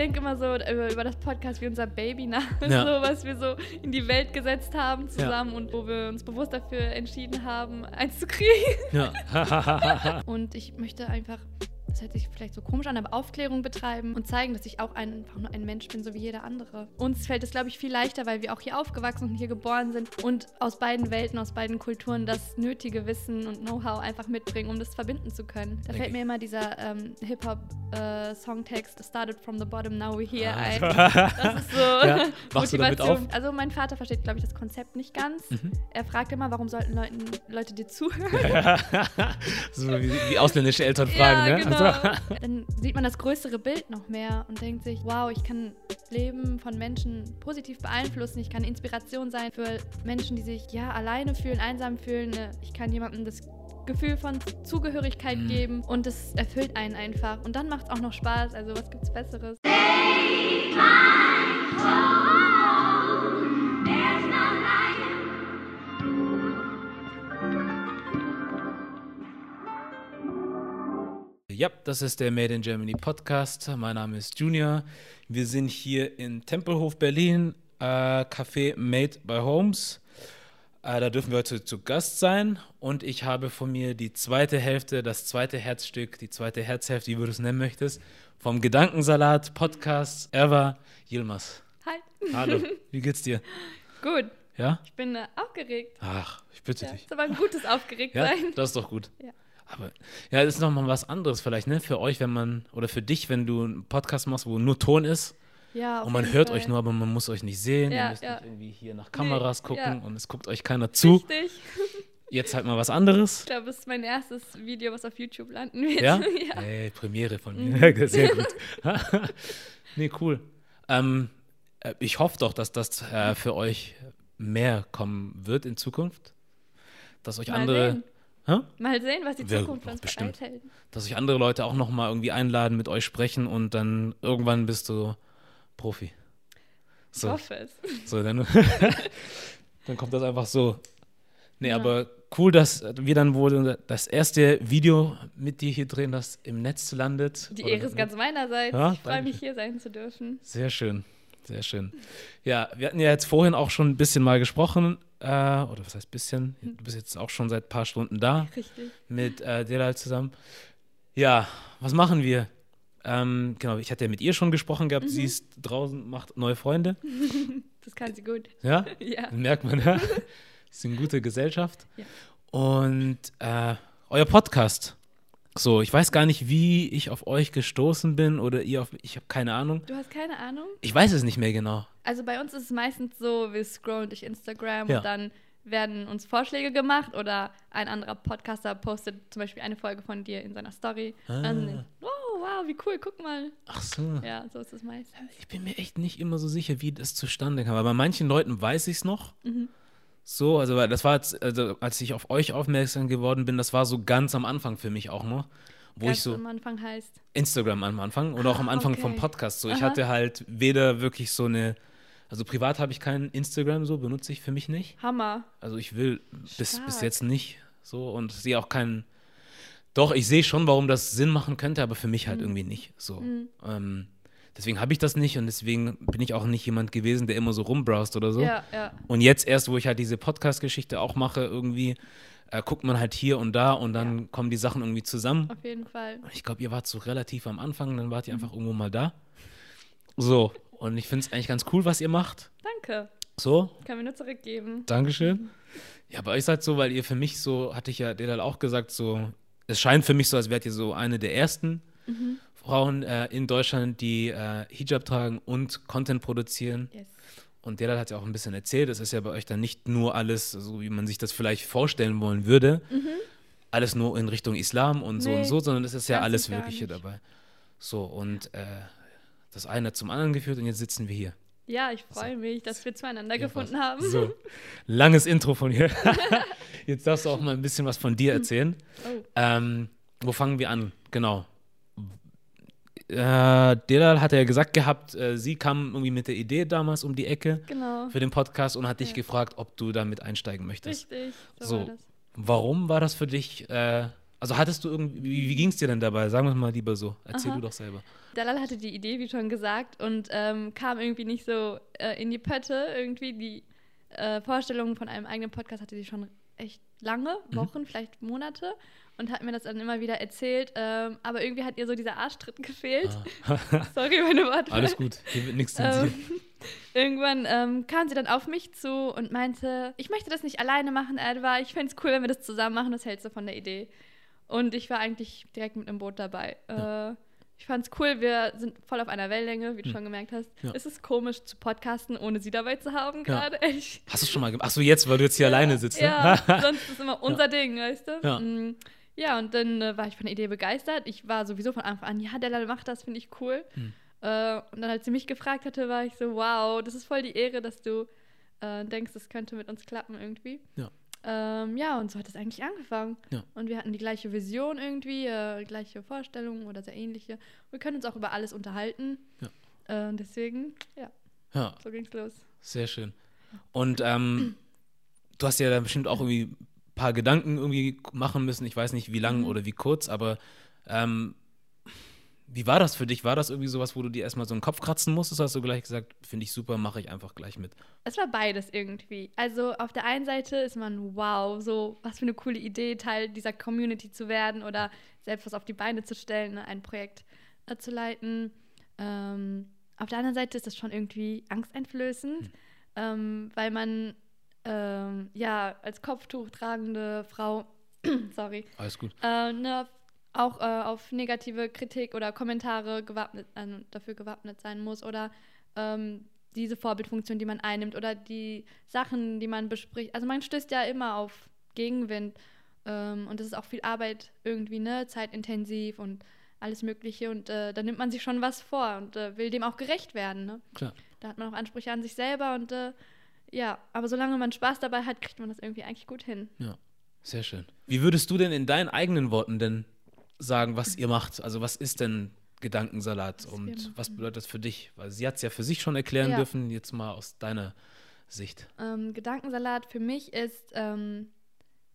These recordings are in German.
denke immer so über, über, das Podcast wie unser Babyname, Ja. so was wir so in die Welt gesetzt haben zusammen und wo wir uns bewusst dafür entschieden haben, eins zu kriegen. Ja. Und ich möchte einfach, das hört sich vielleicht so komisch an, aber Aufklärung betreiben und zeigen, dass ich auch ein, einfach nur ein Mensch bin, so wie jeder andere. Uns fällt es, glaube ich, viel leichter, weil wir auch hier aufgewachsen und hier geboren sind und aus beiden Welten, aus beiden Kulturen das nötige Wissen und Know-how einfach mitbringen, um das verbinden zu können. Da fällt mir immer dieser ähm, Hip-Hop-Songtext, Started from the bottom, now we're here, Ah, ein. Das ist so Ja, Motivation. auf? Also mein Vater versteht, glaube ich, das Konzept nicht ganz. Mhm. Er fragt immer, warum sollten Leuten, Leute dir zuhören? so wie, wie ausländische Eltern fragen, ja, ne? genau. Also, Dann sieht man das größere Bild noch mehr und denkt sich, wow, ich kann Leben von Menschen positiv beeinflussen. Ich kann Inspiration sein für Menschen, die sich ja alleine fühlen, einsam fühlen. Ne, Ich kann jemandem das Gefühl von Zugehörigkeit Mhm. geben und es erfüllt einen einfach. Und dann macht es auch noch Spaß. Also was gibt's Besseres? Ja, das ist der Made in Germany Podcast. Mein Name ist Junior. Wir sind hier in Tempelhof, Berlin, äh, Café Made by Homes. Äh, da dürfen wir heute zu Gast sein und ich habe von mir die zweite Hälfte, das zweite Herzstück, die zweite Herzhälfte, wie du es nennen möchtest, vom Gedankensalat Podcast Ever Yilmaz. Hi. Hallo, wie geht's dir? Gut. Ja? Ich bin äh, aufgeregt. Ach, ich bitte Ja, dich. ist aber ein gutes aufgeregt Ja, sein. das ist doch gut. Ja. Aber ja, das ist nochmal was anderes vielleicht, ne? Für euch, wenn man, oder für dich, wenn du einen Podcast machst, wo nur Ton ist Ja, und man hört Fall. euch nur, aber man muss euch nicht sehen. Ja, Ihr müsst ja. nicht irgendwie hier nach Kameras Nee, gucken ja. und es guckt euch keiner zu. Richtig. Jetzt halt mal was anderes. Ich glaube, das ist mein erstes Video, was auf YouTube landen wird. Ja? ja. Ey, Premiere von Mhm. mir. Sehr gut. nee, cool. Ähm, äh, ich hoffe doch, dass das äh, für euch mehr kommen wird in Zukunft. Dass euch Mal andere. sehen. Hä? Mal sehen, was die Zukunft uns bestimmt. bereithält. dass sich andere Leute auch noch mal irgendwie einladen, mit euch sprechen und dann irgendwann bist du Profi. Ich So, hoffe es. so dann, dann kommt das einfach so. Nee, Ja. aber cool, dass wir dann wohl das erste Video mit dir hier drehen, das im Netz landet. Die Oder- Ehre ist ganz meinerseits. Ja, ich freue mich, hier sein zu dürfen. Sehr schön, sehr schön. Ja, wir hatten ja jetzt vorhin auch schon ein bisschen mal gesprochen, äh, oder was heißt bisschen? Du bist jetzt auch schon seit ein paar Stunden da. Richtig. mit äh, Delal zusammen. Ja, was machen wir? Ähm, genau, ich hatte ja mit ihr schon gesprochen gehabt. Mhm. Sie ist draußen, macht neue Freunde. Das kann sie gut. Ja, Ja. das merkt man, ja. Ist in gute Gesellschaft. Ja. Und äh, euer Podcast. So, ich weiß gar nicht, wie ich auf euch gestoßen bin oder ihr auf mich. Ich habe keine Ahnung. Du hast keine Ahnung? Ich weiß es nicht mehr genau. Also bei uns ist es meistens so, wir scrollen durch Instagram Ja. und dann werden uns Vorschläge gemacht oder ein anderer Podcaster postet zum Beispiel eine Folge von dir in seiner Story. Ah. Dann, oh, wow, wie cool, guck mal. Ach so. Ja, so ist es meistens. Ich bin mir echt nicht immer so sicher, wie das zustande kam. Aber bei manchen Leuten weiß ich es noch. Mhm. So, also weil das war jetzt, also als ich auf euch aufmerksam geworden bin, das war so ganz am Anfang für mich auch noch. Wo Ganz ich so am Anfang heißt. Instagram am Anfang oder auch am Anfang vom okay. Podcast. So, ich Aha. hatte halt weder wirklich so eine, also privat habe ich keinen Instagram so, benutze ich für mich nicht. Hammer. Also ich will bis, bis jetzt nicht so und sehe auch keinen. Doch, ich sehe schon, warum das Sinn machen könnte, aber für mich halt irgendwie nicht. So. Mhm. Ähm, deswegen habe ich das nicht und deswegen bin ich auch nicht jemand gewesen, der immer so rumbrowst oder so. Ja, ja. Und jetzt erst, wo ich halt diese Podcast-Geschichte auch mache, irgendwie äh, guckt man halt hier und da und dann kommen die Sachen irgendwie zusammen. Auf jeden Fall. Ich glaube, ihr wart so relativ am Anfang, dann wart ihr einfach irgendwo mal da. So, und ich finde es eigentlich ganz cool, was ihr macht. Danke. So, Kann mir nur zurückgeben. Dankeschön. Ja, bei euch seid so, weil ihr für mich so, hatte ich ja Delal auch gesagt, so, es scheint für mich so, als wärt ihr so eine der ersten Frauen äh, in Deutschland, die äh, Hijab tragen und Content produzieren. Yes. Und Delal hat ja auch ein bisschen erzählt, es ist ja bei euch dann nicht nur alles, so wie man sich das vielleicht vorstellen wollen würde, alles nur in Richtung Islam und so Nee, und so, sondern es ist ja alles Mögliche dabei. So, und äh, das eine hat zum anderen geführt und jetzt sitzen wir hier. Ja, ich freue mich, dass wir zueinander Ja, gefunden was- haben. So, langes Intro von hier. Jetzt darfst du auch mal ein bisschen was von dir erzählen. Oh. Ähm, wo fangen wir an? Genau. Äh, Delal hat ja gesagt gehabt, äh, sie kam irgendwie mit der Idee damals um die Ecke Genau. für den Podcast und hat dich Ja. gefragt, ob du damit einsteigen möchtest. Richtig. So, So. war das. Warum war das für dich äh, Also hattest du irgendwie, wie, wie ging es dir denn dabei? Sagen wir mal lieber so. Erzähl Aha. du doch selber. Dalal hatte die Idee, wie schon gesagt, und ähm, kam irgendwie nicht so äh, in die Pötte. Irgendwie die äh, Vorstellung von einem eigenen Podcast hatte sie schon echt lange, Mhm. Wochen, vielleicht Monate, und hat mir das dann immer wieder erzählt. Ähm, aber irgendwie hat ihr so dieser Arschtritt gefehlt. Sorry, meine Worte. Ah. Alles gut, hier wird nichts Ähm, irgendwann ähm, kam sie dann auf mich zu und meinte, ich möchte das nicht alleine machen, Edward. Ich fände es cool, wenn wir das zusammen machen. Was hältst du von der Idee? Und ich war eigentlich direkt mit im Boot dabei. Ja. Äh, ich fand es cool, wir sind voll auf einer Wellenlänge, wie du Hm. schon gemerkt hast. Ja. Es ist komisch zu podcasten, ohne sie dabei zu haben Ja. gerade. Ich- Hast du schon mal gemacht? Achso, jetzt, weil du jetzt hier alleine sitzt. Ne? Ja, sonst ist immer unser Ding, weißt du? Ja. Mm, Ja, und dann äh, war ich von der Idee begeistert. Ich war sowieso von Anfang an, ja, Della macht das, finde ich cool. Hm. Äh, und dann, als sie mich gefragt hatte, war ich so, wow, das ist voll die Ehre, dass du äh, denkst, das könnte mit uns klappen irgendwie. Ja. Ähm, ja, und so hat es eigentlich angefangen. Ja. Und wir hatten die gleiche Vision irgendwie, äh, gleiche Vorstellungen oder sehr ähnliche. Wir können uns auch über alles unterhalten. Ja. Äh, deswegen, ja, ja, so ging's los. sehr schön. Und ähm, du hast ja dann bestimmt auch irgendwie ein paar Gedanken irgendwie machen müssen. Ich weiß nicht, wie lang Mhm. oder wie kurz, aber ähm, wie war das für dich? War das irgendwie sowas, wo du dir erstmal so einen Kopf kratzen musstest? Hast du gleich gesagt, finde ich super, mache ich einfach gleich mit? Es war beides irgendwie. Also auf der einen Seite ist man, wow, so was für eine coole Idee, Teil dieser Community zu werden oder selbst was auf die Beine zu stellen, ne, ein Projekt äh, zu leiten. Ähm, auf der anderen Seite ist das schon irgendwie angsteinflößend, ähm, weil man ähm, ja als Kopftuch tragende Frau, sorry, Alles gut. äh, ne, auch äh, auf negative Kritik oder Kommentare gewappnet, äh, dafür gewappnet sein muss oder ähm, diese Vorbildfunktion, die man einnimmt oder die Sachen, die man bespricht. Also man stößt ja immer auf Gegenwind ähm, und das ist auch viel Arbeit irgendwie, ne, zeitintensiv und alles Mögliche und äh, da nimmt man sich schon was vor und äh, will dem auch gerecht werden, ne? Klar. Da hat man auch Ansprüche an sich selber und äh, ja, aber solange man Spaß dabei hat, kriegt man das irgendwie eigentlich gut hin. Ja, sehr schön. Wie würdest du denn in deinen eigenen Worten denn sagen, was ihr macht? Also was ist denn Gedankensalat Was und machen. was bedeutet das für dich? Weil sie hat es ja für sich schon erklären Ja. dürfen, jetzt mal aus deiner Sicht. Ähm, Gedankensalat für mich ist, ähm,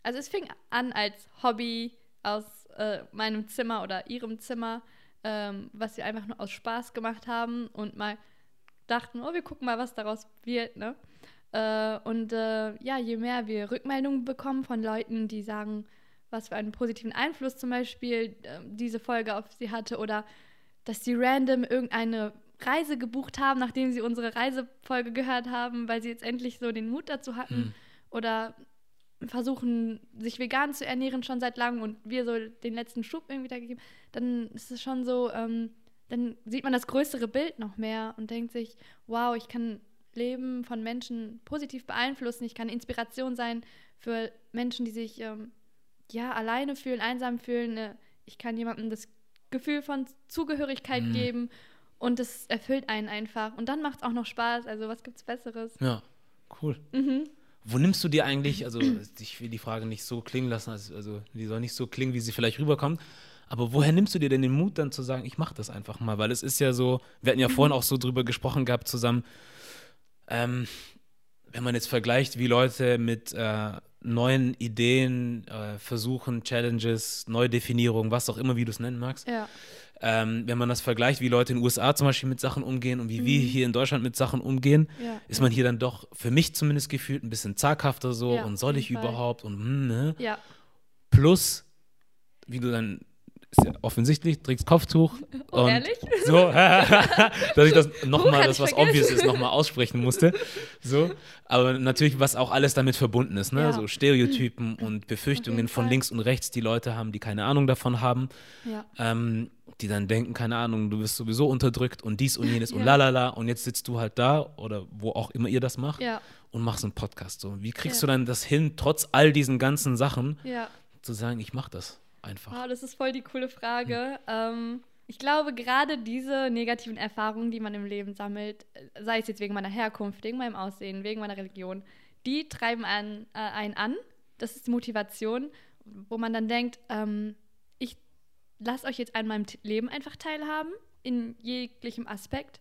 also es fing an als Hobby aus äh, meinem Zimmer oder ihrem Zimmer, ähm, was wir einfach nur aus Spaß gemacht haben und mal dachten, oh, wir gucken mal, was daraus wird, ne? Äh, und äh, ja, je mehr wir Rückmeldungen bekommen von Leuten, die sagen, was für einen positiven Einfluss zum Beispiel äh, diese Folge auf sie hatte oder dass sie random irgendeine Reise gebucht haben, nachdem sie unsere Reisefolge gehört haben, weil sie jetzt endlich so den Mut dazu hatten Hm. oder versuchen, sich vegan zu ernähren schon seit langem und wir so den letzten Schub irgendwie da gegeben, dann ist es schon so, ähm, dann sieht man das größere Bild noch mehr und denkt sich, wow, ich kann Leben von Menschen positiv beeinflussen, ich kann Inspiration sein für Menschen, die sich ähm, ja alleine fühlen, einsam fühlen. Äh, ich kann jemandem das Gefühl von Zugehörigkeit Mhm. geben und das erfüllt einen einfach. Und dann macht es auch noch Spaß. Also was gibt's Besseres? Ja, cool. Mhm. Wo nimmst du dir eigentlich, also ich will die Frage nicht so klingen lassen, als- also die soll nicht so klingen, wie sie vielleicht rüberkommt, aber woher nimmst du dir denn den Mut dann zu sagen, ich mache das einfach mal? Weil es ist ja so, wir hatten ja vorhin auch so drüber gesprochen gehabt zusammen, ähm, wenn man jetzt vergleicht, wie Leute mit äh, neuen Ideen äh, versuchen, Challenges, Neudefinierung, was auch immer, wie du es nennen magst, Ja. ähm, wenn man das vergleicht, wie Leute in den USA zum Beispiel mit Sachen umgehen und wie wir hier in Deutschland mit Sachen umgehen, Ja. ist man hier dann doch, für mich zumindest gefühlt, ein bisschen zaghafter so Ja, und soll ich Fall. überhaupt und hm, ne? Ja. Plus, wie du dann, ist ja offensichtlich, trägst Kopftuch. Oh, und ehrlich? So, dass ich das nochmal, das was vergessen. obvious ist, nochmal aussprechen musste. So, aber natürlich, was auch alles damit verbunden ist, ne? Ja. So Stereotypen und Befürchtungen von links und rechts, die Leute haben, die keine Ahnung davon haben Ja. ähm, die dann denken, keine Ahnung, du wirst sowieso unterdrückt und dies und jenes und Ja. lalala und jetzt sitzt du halt da oder wo auch immer ihr das macht Ja. und machst einen Podcast. So, wie kriegst du dann das hin, trotz all diesen ganzen Sachen, Ja. zu sagen, ich mach das einfach? Wow, das ist voll die coole Frage. Ähm, ich glaube, gerade diese negativen Erfahrungen, die man im Leben sammelt, äh, sei es jetzt wegen meiner Herkunft, wegen meinem Aussehen, wegen meiner Religion, die treiben einen, äh, einen an. Das ist die Motivation, wo man dann denkt, ähm, ich lasse euch jetzt an meinem Leben einfach teilhaben, in jeglichem Aspekt,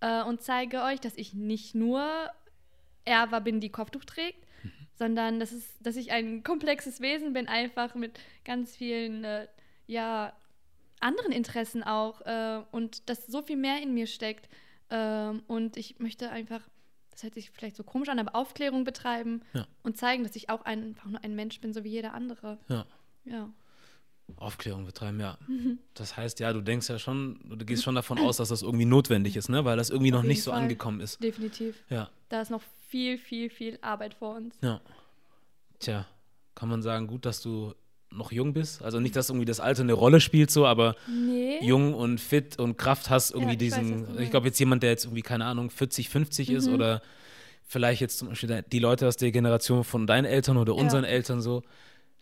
äh, und zeige euch, dass ich nicht nur Erwa bin, die Kopftuch trägt, sondern dass, es, dass ich ein komplexes Wesen bin, einfach mit ganz vielen, äh, ja, anderen Interessen auch äh, und dass so viel mehr in mir steckt. Ähm, und ich möchte einfach, das hört sich vielleicht so komisch an, aber Aufklärung betreiben Ja. und zeigen, dass ich auch ein, einfach nur ein Mensch bin, so wie jeder andere. Ja. Ja. Aufklärung betreiben, ja. Mhm. Das heißt, ja, du denkst ja schon, du gehst schon davon aus, dass das irgendwie notwendig ist, ne? Weil das irgendwie noch nicht so Fall. angekommen ist. Definitiv. Ja. Da ist noch viel, viel, viel Arbeit vor uns. Ja. Tja, kann man sagen, gut, dass du noch jung bist. Also nicht, dass irgendwie das Alter eine Rolle spielt, so, aber Nee. jung und fit und Kraft hast, irgendwie Ja, ich weiß, diesen. du ich glaube, jetzt jemand, der jetzt irgendwie, keine Ahnung, 40, 50 ist Mhm. oder vielleicht jetzt zum Beispiel die Leute aus der Generation von deinen Eltern oder Ja. unseren Eltern so,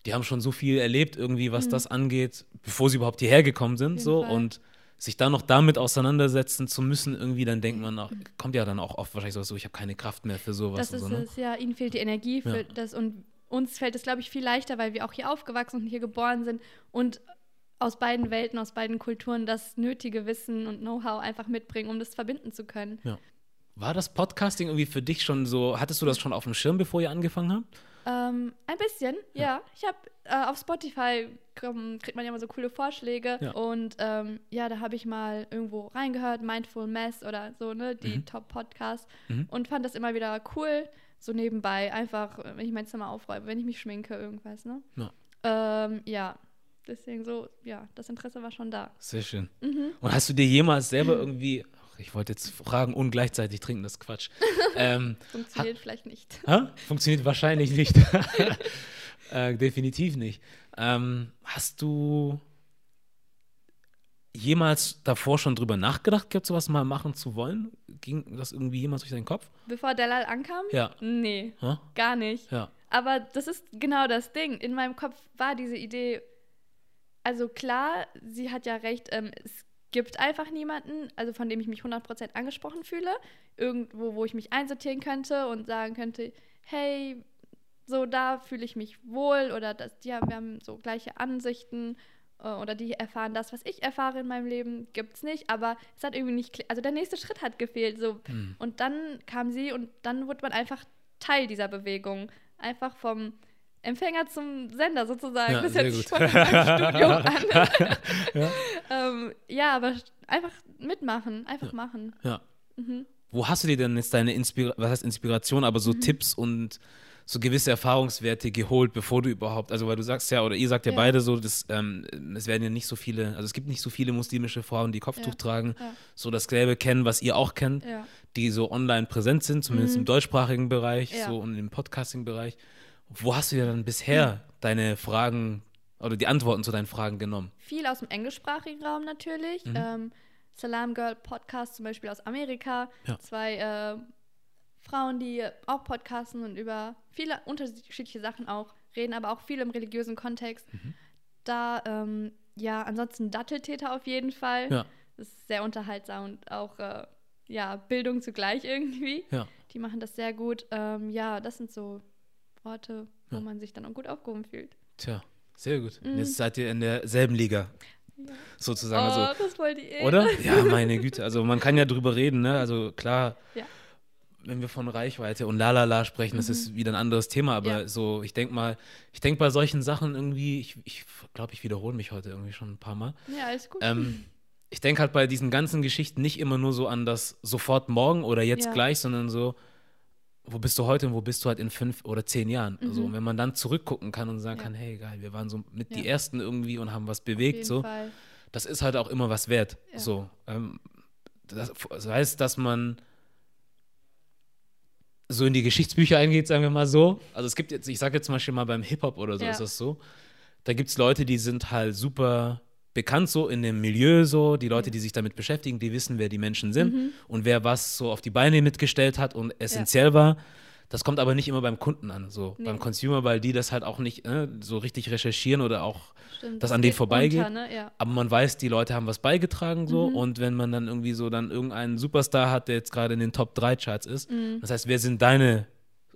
die haben schon so viel erlebt, irgendwie, was Mhm. das angeht, bevor sie überhaupt hierher gekommen sind, so Fall. und sich dann noch damit auseinandersetzen zu müssen, irgendwie, dann denkt man auch, kommt ja dann auch oft wahrscheinlich so, so ich habe keine Kraft mehr für sowas Das ist so, ne? es, ja. Ihnen fehlt die Energie für Ja. das und uns fällt es, glaube ich, viel leichter, weil wir auch hier aufgewachsen und hier geboren sind und aus beiden Welten, aus beiden Kulturen das nötige Wissen und Know-how einfach mitbringen, um das verbinden zu können. War das Podcasting irgendwie für dich schon so, hattest du das schon auf dem Schirm, bevor ihr angefangen habt? Ähm, ein bisschen, ja. Ich habe äh, auf Spotify kriegt man ja immer so coole Vorschläge Ja. und ähm, ja, da habe ich mal irgendwo reingehört, Mindful Mess oder so, ne, die Mhm. Top-Podcasts Mhm. und fand das immer wieder cool, so nebenbei, einfach, äh, wenn ich mein Zimmer aufräume, wenn ich mich schminke, irgendwas, ne? Ja. Ähm, ja, deswegen so, ja, das Interesse war schon da. Sehr schön. Mhm. Und hast du dir jemals selber irgendwie, ich wollte jetzt fragen und gleichzeitig trinken, das ist Quatsch. ähm, Funktioniert vielleicht nicht. hä? Funktioniert wahrscheinlich nicht. äh, definitiv nicht. Ähm, hast du jemals davor schon drüber nachgedacht gehabt, sowas mal machen zu wollen? Ging das irgendwie jemals durch deinen Kopf? Bevor Delal ankam? Ja. Nee, Hä? gar nicht. Ja. Aber das ist genau das Ding. In meinem Kopf war diese Idee, also klar, sie hat ja recht, ähm, es gibt einfach niemanden, also von dem ich mich 100% angesprochen fühle, irgendwo, wo ich mich einsortieren könnte und sagen könnte, hey, so da fühle ich mich wohl oder das, ja, wir haben so gleiche Ansichten äh, oder die erfahren das, was ich erfahre in meinem Leben, gibt's nicht, aber es hat irgendwie nicht, also der nächste Schritt hat gefehlt, so. Hm. Und dann kam sie und dann wurde man einfach Teil dieser Bewegung. Einfach vom Empfänger zum Sender sozusagen. Ja, das hört sich voll Studium an. Ja. Ja, aber einfach mitmachen, einfach machen. Ja. Mhm. Wo hast du dir denn jetzt deine Inspira was heißt Inspiration, aber Mhm. so Tipps und so gewisse Erfahrungswerte geholt, bevor du überhaupt, also weil du sagst ja, oder ihr sagt ja, Ja. beide so, dass, ähm, es werden ja nicht so viele, also es gibt nicht so viele muslimische Frauen, die Kopftuch Ja. tragen, Ja. so dasselbe kennen, was ihr auch kennt, Ja. die so online präsent sind, zumindest Mhm. im deutschsprachigen Bereich, Ja. so und im Podcasting-Bereich. Wo hast du dir dann bisher deine Fragen oder die Antworten zu deinen Fragen genommen? Viel aus dem englischsprachigen Raum natürlich. Mhm. Ähm, Salam Girl Podcast zum Beispiel aus Amerika. Ja. Zwei äh, Frauen, die auch podcasten und über viele unterschiedliche Sachen auch reden, aber auch viel im religiösen Kontext. Mhm. Da, ähm, ja, ansonsten Datteltäter auf jeden Fall. Ja. Das ist sehr unterhaltsam und auch, äh, ja, Bildung zugleich irgendwie. Ja. Die machen das sehr gut. Ähm, ja, das sind so Orte, wo Ja. man sich dann auch gut aufgehoben fühlt. Tja, sehr gut. Mhm. Jetzt seid ihr in derselben Liga, Ja. sozusagen. Also, oh, das wollte ich. Oder? Ja, meine Güte. Also man kann ja drüber reden, ne? Also klar, Ja. wenn wir von Reichweite und lalala sprechen, das ist wieder ein anderes Thema, aber Mhm. Ja. so, ich denke mal, ich denke bei solchen Sachen irgendwie, ich glaube, ich, glaub, ich wiederhole mich heute irgendwie schon ein paar Mal. Ja, alles gut. Ähm, ich denke halt bei diesen ganzen Geschichten nicht immer nur so an das sofort morgen oder jetzt gleich, sondern so, wo bist du heute und wo bist du halt in fünf oder zehn Jahren? Also, Mhm. und wenn man dann zurückgucken kann und sagen Ja. kann, hey, geil, wir waren so mit die Ja. Ersten irgendwie und haben was bewegt, so Fall. das ist halt auch immer was wert. Ja. So, ähm, das, das heißt, dass man so in die Geschichtsbücher eingeht, sagen wir mal so. Also es gibt jetzt, ich sage jetzt zum Beispiel mal beim Hip-Hop oder so ist das so. Da gibt es Leute, die sind halt super bekannt so in dem Milieu so, die Leute, Ja. die sich damit beschäftigen, die wissen, wer die Menschen sind Mhm. und wer was so auf die Beine mitgestellt hat und essentiell war. Das kommt aber nicht immer beim Kunden an, so Nee. beim Consumer, weil die das halt auch nicht äh, so richtig recherchieren oder auch Stimmt. das an denen geht vorbeigeht. Unter, ne? ja. aber man weiß, die Leute haben was beigetragen so Mhm. und wenn man dann irgendwie so dann irgendeinen Superstar hat, der jetzt gerade in den Top 3 Charts ist, Mhm. das heißt, wer sind deine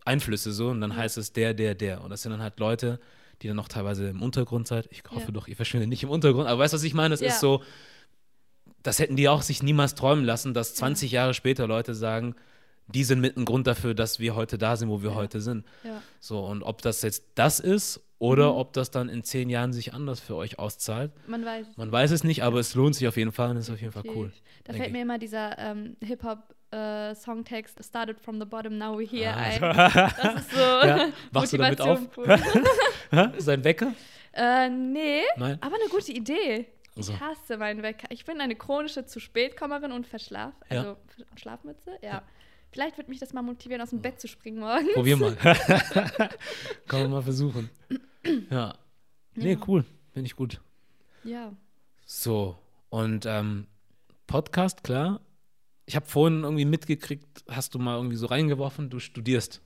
Einflüsse so und dann heißt es der, der, der und das sind dann halt Leute, die dann noch teilweise im Untergrund seid. Ich hoffe Ja. doch, ihr verschwindet nicht im Untergrund, aber weißt du, was ich meine? Es Ja. ist so, das hätten die auch sich niemals träumen lassen, dass 20 Jahre später Leute sagen, die sind mit ein Grund dafür, dass wir heute da sind, wo wir Ja. heute sind. Ja. So, und ob das jetzt das ist oder Mhm. ob das dann in zehn Jahren sich anders für euch auszahlt, Man weiß es man weiß es nicht, aber es lohnt sich auf jeden Fall und ist auf jeden Fall cool. Da fällt ich. mir immer dieser ähm, Hip-Hop-Songtext Started from the bottom, now we're here Ah, ein. also- Das ist so Ja, wachst du damit auf? Sein Wecker? äh, nee, Nein. aber eine gute Idee. So. Ich hasse meinen Wecker. Ich bin eine chronische zu Spätkommerin und Verschlaf, Ja. also Schlafmütze. Ja. Vielleicht wird mich das mal motivieren, aus dem Bett zu springen morgen. Probier mal. Kann man mal versuchen. Ja. Nee, Ja. cool. Finde ich gut. Ja. So, und ähm, Podcast, klar. Ich habe vorhin irgendwie mitgekriegt, hast du mal irgendwie so reingeworfen, du studierst.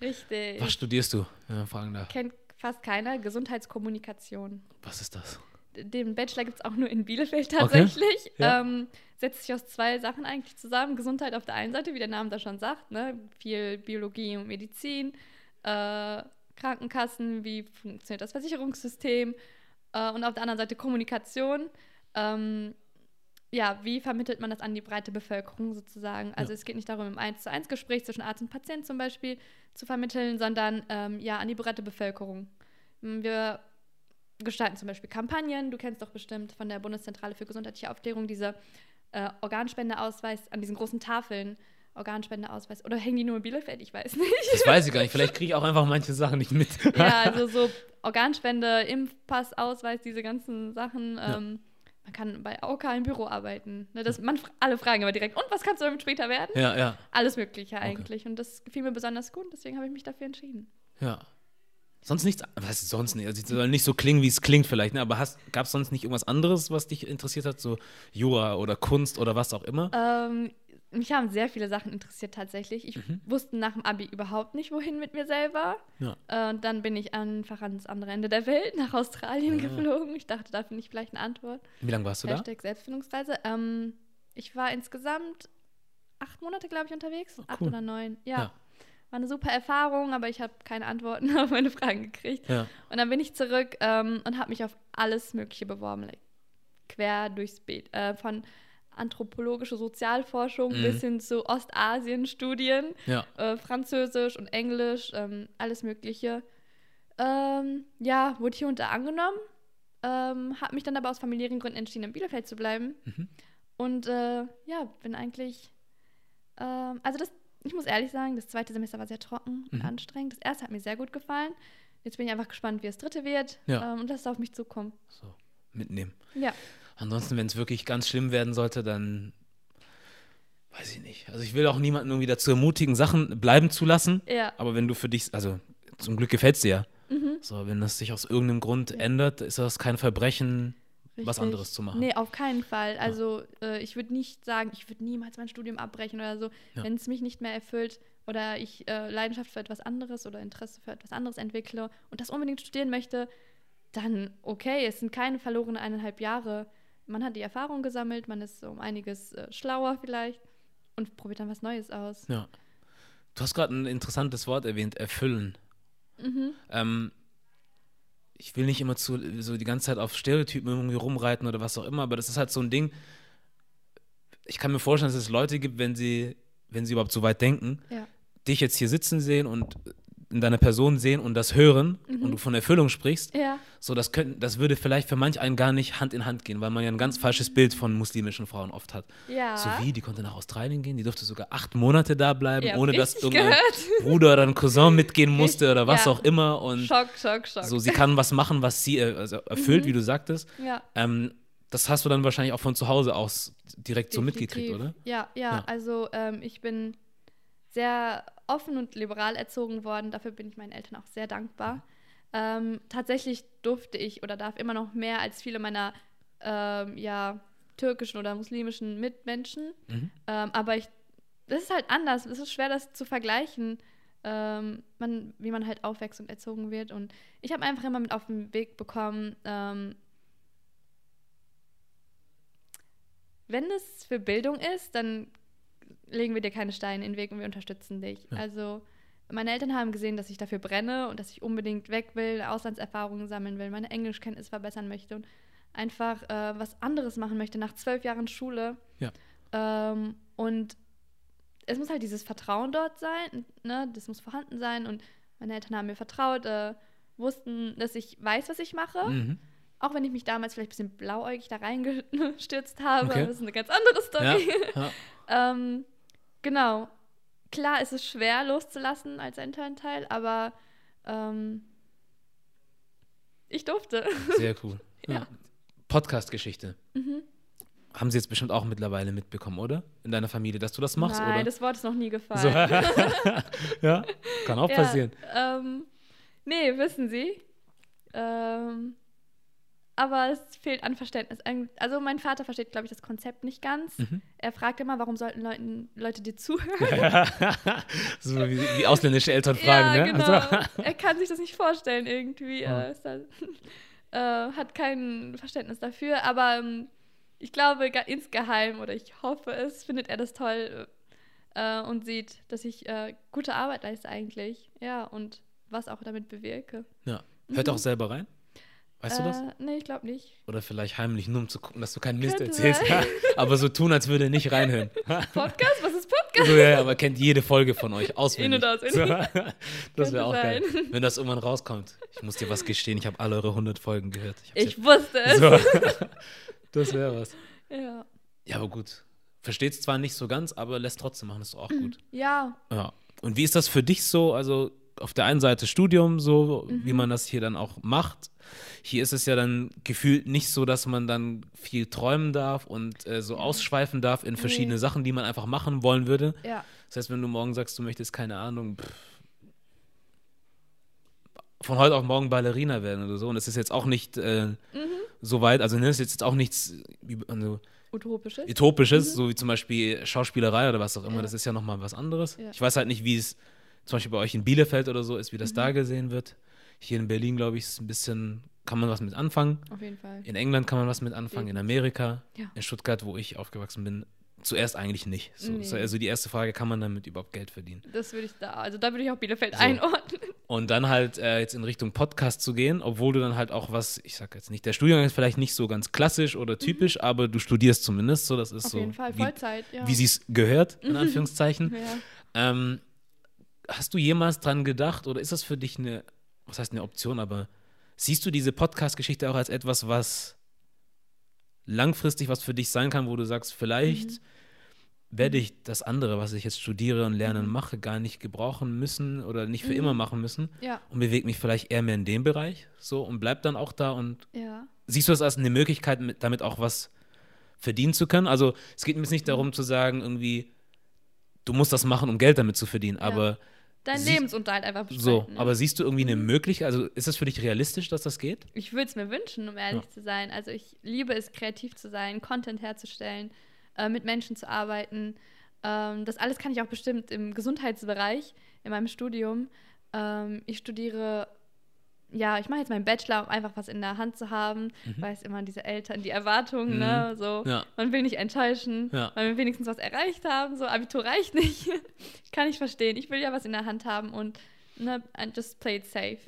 Richtig. Was studierst du, man fragen darf? Kennt fast keiner. Gesundheitskommunikation. Was ist das? Den Bachelor gibt es auch nur in Bielefeld tatsächlich. Ja. Ähm, setzt sich aus zwei Sachen eigentlich zusammen. Gesundheit auf der einen Seite, wie der Name da schon sagt, ne? viel Biologie und Medizin, äh, Krankenkassen, wie funktioniert das Versicherungssystem äh, und auf der anderen Seite Kommunikation. Ähm, ja, wie vermittelt man das an die breite Bevölkerung sozusagen? Also Ja. es geht nicht darum, im 1 zu 1 Gespräch zwischen Arzt und Patient zum Beispiel zu vermitteln, sondern ähm, ja, an die breite Bevölkerung. Wir gestalten zum Beispiel Kampagnen. Du kennst doch bestimmt von der Bundeszentrale für gesundheitliche Aufklärung diese äh, Organspendeausweis an diesen großen Tafeln. Organspendeausweis. Oder hängen die nur in Bielefeld? Ich weiß nicht. Das weiß ich gar nicht. Vielleicht kriege ich auch einfach manche Sachen nicht mit. ja, also so Organspende, Impfpass, Ausweis, diese ganzen Sachen. Ja. Man kann bei AOK im Büro arbeiten. Ne, das, man, alle fragen immer direkt, und was kannst du damit später werden? Ja, ja, Alles Mögliche eigentlich. Und das gefiel mir besonders gut, deswegen habe ich mich dafür entschieden. ja. Sonst nichts, was sonst nicht? Also, es soll nicht so klingen, wie es klingt vielleicht, ne? aber gab es sonst nicht irgendwas anderes, was dich interessiert hat? So Jura oder Kunst oder was auch immer? Ähm, mich haben sehr viele Sachen interessiert tatsächlich. Ich Mhm. wusste nach dem Abi überhaupt nicht, wohin mit mir selber. Ja. Äh, und dann bin ich einfach ans andere Ende der Welt, nach Australien Ah. geflogen. Ich dachte, da finde ich vielleicht eine Antwort. Wie lange warst du da? Hashtag Selbstfindungsreise. Ähm, ich war insgesamt acht Monate, glaube ich, unterwegs. Oh, Acht cool. oder neun. Ja. Ja. War eine super Erfahrung, aber ich habe keine Antworten auf meine Fragen gekriegt. Ja. Und dann bin ich zurück ähm, und habe mich auf alles Mögliche beworben. Like, quer durchs Beet. Äh, von anthropologische Sozialforschung Mhm. bis hin zu Ostasien-Studien, Ja. äh, Französisch und Englisch, ähm, alles Mögliche. Ähm, ja, wurde hier unter angenommen. Ähm, habe mich dann aber aus familiären Gründen entschieden, in Bielefeld zu bleiben. Mhm. Und äh, ja, bin eigentlich. Ähm, also, das, ich muss ehrlich sagen, das zweite Semester war sehr trocken und Mhm. anstrengend. Das erste hat mir sehr gut gefallen. Jetzt bin ich einfach gespannt, wie das dritte wird Ja. ähm, und lass es auf mich zukommen. So, mitnehmen. Ja, Ansonsten, wenn es wirklich ganz schlimm werden sollte, dann weiß ich nicht. Also ich will auch niemanden irgendwie dazu ermutigen, Sachen bleiben zu lassen. ja. Aber wenn du für dich, also zum Glück gefällt es dir ja. Mhm. So, wenn das sich aus irgendeinem Grund ändert, ist das kein Verbrechen, was Richtig. anderes zu machen. Nee, auf keinen Fall. Also äh, ich würde nicht sagen, ich würde niemals mein Studium abbrechen oder so, Ja. wenn es mich nicht mehr erfüllt oder ich äh, Leidenschaft für etwas anderes oder Interesse für etwas anderes entwickle und das unbedingt studieren möchte, dann okay, es sind keine verlorenen eineinhalb Jahre. Man hat die Erfahrung gesammelt, man ist um einiges äh, schlauer vielleicht und probiert dann was Neues aus. Ja. Du hast gerade ein interessantes Wort erwähnt, erfüllen. Mhm. Ähm, ich will nicht immer zu, so die ganze Zeit auf Stereotypen irgendwie rumreiten oder was auch immer, aber das ist halt so ein Ding. Ich kann mir vorstellen, dass es Leute gibt, wenn sie, wenn sie überhaupt so weit denken, Ja. dich jetzt hier sitzen sehen und in deiner Person sehen und das hören und du von Erfüllung sprichst, Ja, so das könnten, das würde vielleicht für manch einen gar nicht Hand in Hand gehen, weil man ja ein ganz falsches Bild von muslimischen Frauen oft hat. ja. So wie, die konnte nach Australien gehen, die durfte sogar acht Monate da bleiben, Ja, ohne dass irgendein gehört. Bruder oder ein Cousin mitgehen musste oder was auch immer und Schock, Schock, Schock. so, sie kann was machen, was sie äh, also erfüllt, Mhm. wie du sagtest. ja. Ähm, das hast du dann wahrscheinlich auch von zu Hause aus direkt so mitgekriegt, Definitiv. oder? Ja, ja, Ja. also ähm, ich bin sehr offen und liberal erzogen worden. Dafür bin ich meinen Eltern auch sehr dankbar. Ähm, tatsächlich durfte ich oder darf immer noch mehr als viele meiner ähm, ja, türkischen oder muslimischen Mitmenschen. Mhm. Ähm, aber ich, das ist halt anders. Es ist schwer, das zu vergleichen, ähm, man, wie man halt aufwächst und erzogen wird. Und ich habe einfach immer mit auf den Weg bekommen, ähm, wenn es für Bildung ist, dann legen wir dir keine Steine in den Weg und wir unterstützen dich. Ja. Also meine Eltern haben gesehen, dass ich dafür brenne und dass ich unbedingt weg will, Auslandserfahrungen sammeln will, meine Englischkenntnis verbessern möchte und einfach äh, was anderes machen möchte nach zwölf Jahren Schule. Ja. Ähm, und es muss halt dieses Vertrauen dort sein, ne? Das muss vorhanden sein und meine Eltern haben mir vertraut, äh, wussten, dass ich weiß, was ich mache. Mhm. Auch wenn ich mich damals vielleicht ein bisschen blauäugig da reingestürzt habe, Okay. das ist eine ganz andere Ja, Story. ja. ähm, genau. Klar ist es schwer loszulassen als Elternteil, aber ähm, ich durfte. Sehr cool. Ja. Ja. Podcast-Geschichte. Mhm. Haben sie jetzt bestimmt auch mittlerweile mitbekommen, oder? In deiner Familie, dass du das machst, Nein, oder? das Wort ist noch nie gefallen. So. ja, kann auch Ja, passieren. Ähm, nee, wissen Sie. Ähm, aber es fehlt an Verständnis. Also mein Vater versteht, glaube ich, das Konzept nicht ganz. Mhm. Er fragt immer, warum sollten Leuten, Leute dir zuhören? so wie, wie ausländische Eltern fragen, ja, ne? genau. Also, er kann sich das nicht vorstellen irgendwie. Ja. Er ist da, äh, hat kein Verständnis dafür. Aber ähm, ich glaube, insgeheim, oder ich hoffe es, findet er das toll äh, und sieht, dass ich äh, gute Arbeit leiste eigentlich. Ja, und was auch damit bewirke. ja. Hört auch selber rein? Weißt du das? Äh, nee, ich glaube nicht. Oder vielleicht heimlich, nur um zu gucken, dass du keinen Mist Könnte erzählst. sein. aber so tun, als würde er nicht reinhören. Podcast? Was ist Podcast? so, ja, ja, aber kennt jede Folge von euch auswendig. In- und auswendig. So, das wäre auch geil. sein. Wenn das irgendwann rauskommt. Ich muss dir was gestehen, ich habe alle eure 100 Folgen gehört. hab's Ich wusste es. so. Das wäre was. Ja. Ja, aber gut. Versteht es zwar nicht so ganz, aber lässt trotzdem machen, ist doch auch gut. ja, Ja. Und wie ist das für dich so? Also auf der einen Seite Studium, so wie man das hier dann auch macht. Hier ist es ja dann gefühlt nicht so, dass man dann viel träumen darf und äh, so ausschweifen darf in verschiedene Nee. Sachen, die man einfach machen wollen würde. ja. Das heißt, wenn du morgen sagst, du möchtest, keine Ahnung, pff, von heute auf morgen Ballerina werden oder so, und das ist jetzt auch nicht äh, Mhm. so weit, also ne, das ist jetzt auch nichts also, Utopisches. Utopisches, so wie zum Beispiel Schauspielerei oder was auch immer, Mhm. Ja. das ist ja nochmal was anderes. Ja. Ich weiß halt nicht, wie es zum Beispiel bei euch in Bielefeld oder so ist, wie das Mhm. da gesehen wird. Hier in Berlin, glaube ich, ist ein bisschen, kann man was mit anfangen. Auf jeden Fall. In England kann man was mit anfangen, in Amerika, Ja. in Stuttgart, wo ich aufgewachsen bin, zuerst eigentlich nicht. So, Nee. so, also die erste Frage, kann man damit überhaupt Geld verdienen? Das würde ich da, also da würde ich auch Bielefeld So. einordnen. Und dann halt äh, jetzt in Richtung Podcast zu gehen, obwohl du dann halt auch was, ich sag jetzt nicht, der Studiengang ist vielleicht nicht so ganz klassisch oder typisch, aber du studierst zumindest so, das ist Mhm. Auf so, jeden Fall, wie, Vollzeit, ja. wie sie es gehört, in Anführungszeichen. ja. Ähm, hast du jemals dran gedacht oder ist das für dich eine, was heißt eine Option, aber siehst du diese Podcast-Geschichte auch als etwas, was langfristig was für dich sein kann, wo du sagst, vielleicht Mhm. werde ich das andere, was ich jetzt studiere und lerne und Mhm. mache, gar nicht gebrauchen müssen oder nicht für immer machen müssen ja, und bewege mich vielleicht eher mehr in dem Bereich so und bleib dann auch da und ja. siehst du das als eine Möglichkeit, mit, damit auch was verdienen zu können? Also es geht mir jetzt nicht darum zu sagen, irgendwie, du musst das machen, um Geld damit zu verdienen, aber Dein Sie- Lebensunterhalt einfach bestreiten. so, ne? aber siehst du irgendwie eine Möglichkeit, also ist das für dich realistisch, dass das geht? Ich würde es mir wünschen, um ehrlich Ja. zu sein. Also ich liebe es, kreativ zu sein, Content herzustellen, äh, mit Menschen zu arbeiten. Ähm, das alles kann ich auch bestimmt im Gesundheitsbereich, in meinem Studium. Ähm, ich studiere, ja, ich mache jetzt meinen Bachelor, um einfach was in der Hand zu haben. Ich weiß immer, diese Eltern, die Erwartungen, ne, so. Mhm. Ja. Man will nicht enttäuschen, Ja. man will wenigstens was erreicht haben. So, Abitur reicht nicht. kann ich verstehen. Ich will ja was in der Hand haben und ne, just play it safe.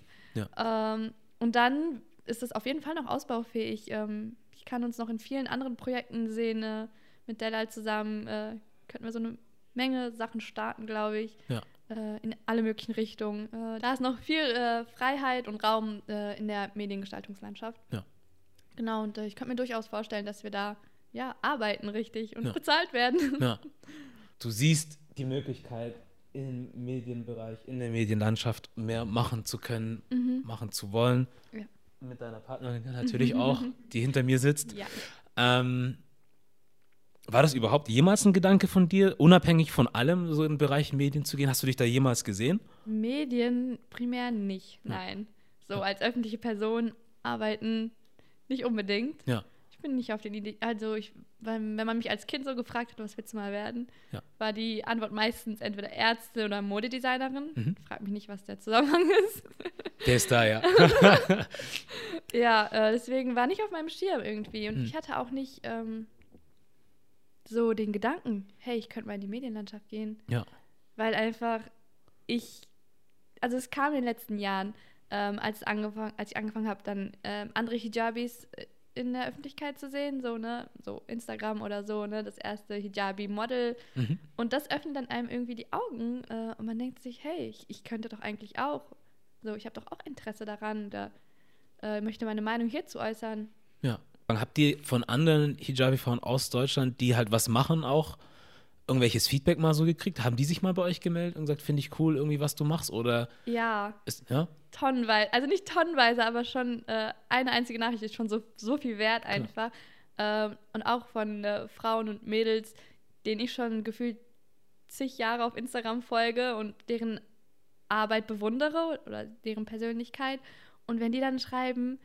Ähm, und dann ist es auf jeden Fall noch ausbaufähig. Ähm, ich kann uns noch in vielen anderen Projekten sehen, äh, mit Delal zusammen. Äh, könnten wir so eine Menge Sachen starten, glaube ich. Ja. Äh, in alle möglichen Richtungen. Äh, da ist noch viel äh, Freiheit und Raum äh, in der Mediengestaltungslandschaft. Ja. Genau, und äh, ich könnte mir durchaus vorstellen, dass wir da ja, arbeiten richtig und Ja. bezahlt werden. Ja. Du siehst die Möglichkeit im Medienbereich, in der Medienlandschaft mehr machen zu können, machen zu wollen. Ja. Mit deiner Partnerin natürlich auch, die hinter mir sitzt. Ja. Ähm, war das überhaupt jemals ein Gedanke von dir, unabhängig von allem so im Bereich Medien zu gehen? Hast du dich da jemals gesehen? Medien primär nicht, nein. So als öffentliche Person arbeiten nicht unbedingt. Ja. Ich bin nicht auf den Idee, also ich, wenn, wenn man mich als Kind so gefragt hat, was willst du mal werden, Ja. war die Antwort meistens entweder Ärzte oder Modedesignerin. Mhm. Frag mich nicht, was der Zusammenhang ist. Der ist da, ja. Ja, äh, deswegen war nicht auf meinem Schirm irgendwie. Und Hm. ich hatte auch nicht ähm, so den Gedanken, hey, ich könnte mal in die Medienlandschaft gehen. ja. Weil einfach ich, also es kam in den letzten Jahren, ähm, als, es angefang, als ich angefangen habe, dann ähm, andere Hijabis äh, in der Öffentlichkeit zu sehen, so, ne, so Instagram oder so, ne, das erste Hijabi-Model. Mhm. Und das öffnet dann einem irgendwie die Augen äh, und man denkt sich, hey, ich, ich könnte doch eigentlich auch, so, ich habe doch auch Interesse daran, da äh, möchte meine Meinung hierzu äußern. Habt ihr von anderen Hijabi-Frauen aus Deutschland, die halt was machen, auch irgendwelches Feedback mal so gekriegt? Haben die sich mal bei euch gemeldet und gesagt, finde ich cool, irgendwie was du machst? Oder Ja, ist, ja? tonnenweise, also nicht tonnenweise, aber schon äh, eine einzige Nachricht ist schon so, so viel wert einfach. Ähm, und auch von äh, Frauen und Mädels, denen ich schon gefühlt zig Jahre auf Instagram folge und deren Arbeit bewundere oder deren Persönlichkeit. Und wenn die dann schreiben,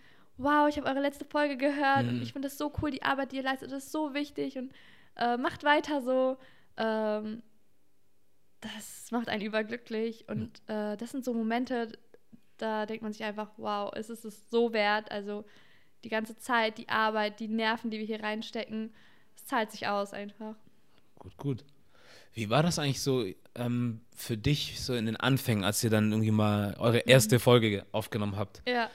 wow, ich habe eure letzte Folge gehört und Mhm. ich finde das so cool, die Arbeit, die ihr leistet, ist so wichtig und äh, macht weiter so. Ähm, das macht einen überglücklich und äh, das sind so Momente, da denkt man sich einfach, wow, es ist es so wert. Also die ganze Zeit, die Arbeit, die Nerven, die wir hier reinstecken, es zahlt sich aus einfach. Gut, gut. Wie war das eigentlich so ähm, für dich, so in den Anfängen, als ihr dann irgendwie mal eure erste Folge aufgenommen habt? Ja,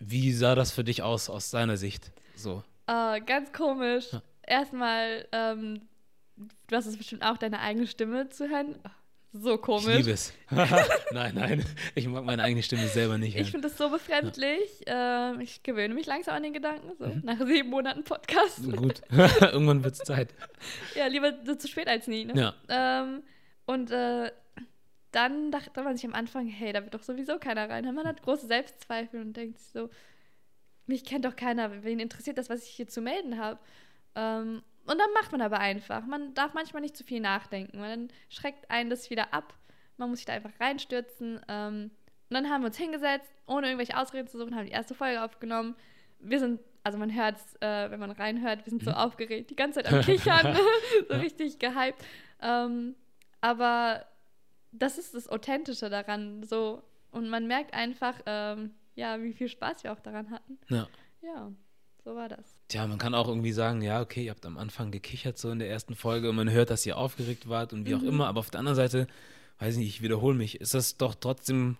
Wie sah das für dich aus, aus deiner Sicht? So. äh, ganz komisch. Ja. Erstmal, ähm, du hast es bestimmt auch, deine eigene Stimme zu hören. So Ich komisch. liebe es. nein, nein. Ich mag meine eigene Stimme selber nicht. Ich hören. finde das so befremdlich. Ähm, ich gewöhne mich langsam an den Gedanken, so Mhm. nach sieben Monaten Podcast. Gut. Irgendwann wird es Zeit. Ja, lieber so zu spät als nie. Ne? Ja. Ähm, und äh, dann dachte man sich am Anfang, hey, da wird doch sowieso keiner reinhören. Man hat große Selbstzweifel und denkt sich so, mich kennt doch keiner, wen interessiert das, was ich hier zu melden habe. Ähm, und dann macht man aber einfach. Man darf manchmal nicht zu viel nachdenken, weil dann schreckt einen das wieder ab. Man muss sich da einfach reinstürzen. Ähm, und dann haben wir uns hingesetzt, ohne irgendwelche Ausreden zu suchen, haben die erste Folge aufgenommen. Wir sind, also man hört es, äh, wenn man reinhört, wir sind so aufgeregt, die ganze Zeit am Kichern, so richtig gehypt. Ähm, aber das ist das Authentische daran, so. Und man merkt einfach, ähm, ja, wie viel Spaß wir auch daran hatten. Ja. Ja, so war das. Tja, man kann auch irgendwie sagen, ja, okay, ihr habt am Anfang gekichert so in der ersten Folge und man hört, dass ihr aufgeregt wart und wie auch Mhm. immer, aber auf der anderen Seite, weiß nicht, ich wiederhole mich, ist das doch trotzdem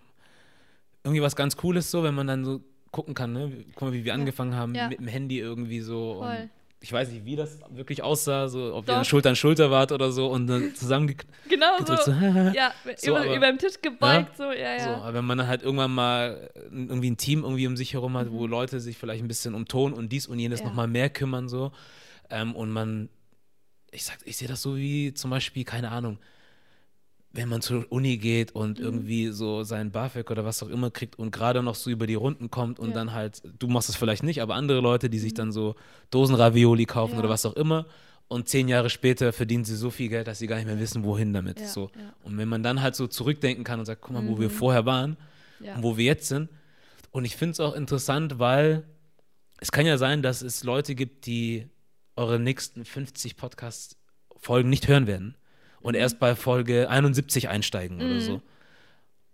irgendwie was ganz Cooles so, wenn man dann so gucken kann, ne? Guck mal, wie wir angefangen haben Ja. mit dem Handy irgendwie so Voll. und ich weiß nicht, wie das wirklich aussah, so ob ihr Doch. dann Schulter an Schulter wart oder so und dann zusammengedrückt Genau so. so. Ja, So, über, aber- über dem Tisch gebeugt, so, ja, So, ja. aber wenn man dann halt irgendwann mal äh, irgendwie ein Team irgendwie um sich herum hat, wo Mhm. Leute sich vielleicht ein bisschen um Ton und dies und jenes Ja. nochmal mehr kümmern, so, ähm, und man, ich sag, ich sehe das so wie zum Beispiel, keine Ahnung, wenn man zur Uni geht und Mhm. irgendwie so sein BAföG oder was auch immer kriegt und gerade noch so über die Runden kommt und Ja. dann halt, du machst es vielleicht nicht, aber andere Leute, die sich dann so Dosenravioli kaufen Ja. oder was auch immer und zehn Jahre später verdienen sie so viel Geld, dass sie gar nicht mehr wissen, wohin damit. Ja, so. Und wenn man dann halt so zurückdenken kann und sagt, guck mal, wo wir Mhm. vorher waren und wo wir jetzt sind. Und ich finde es auch interessant, weil es kann ja sein, dass es Leute gibt, die eure nächsten 50 Podcast-Folgen nicht hören werden und erst bei Folge 71 einsteigen oder Mhm. so.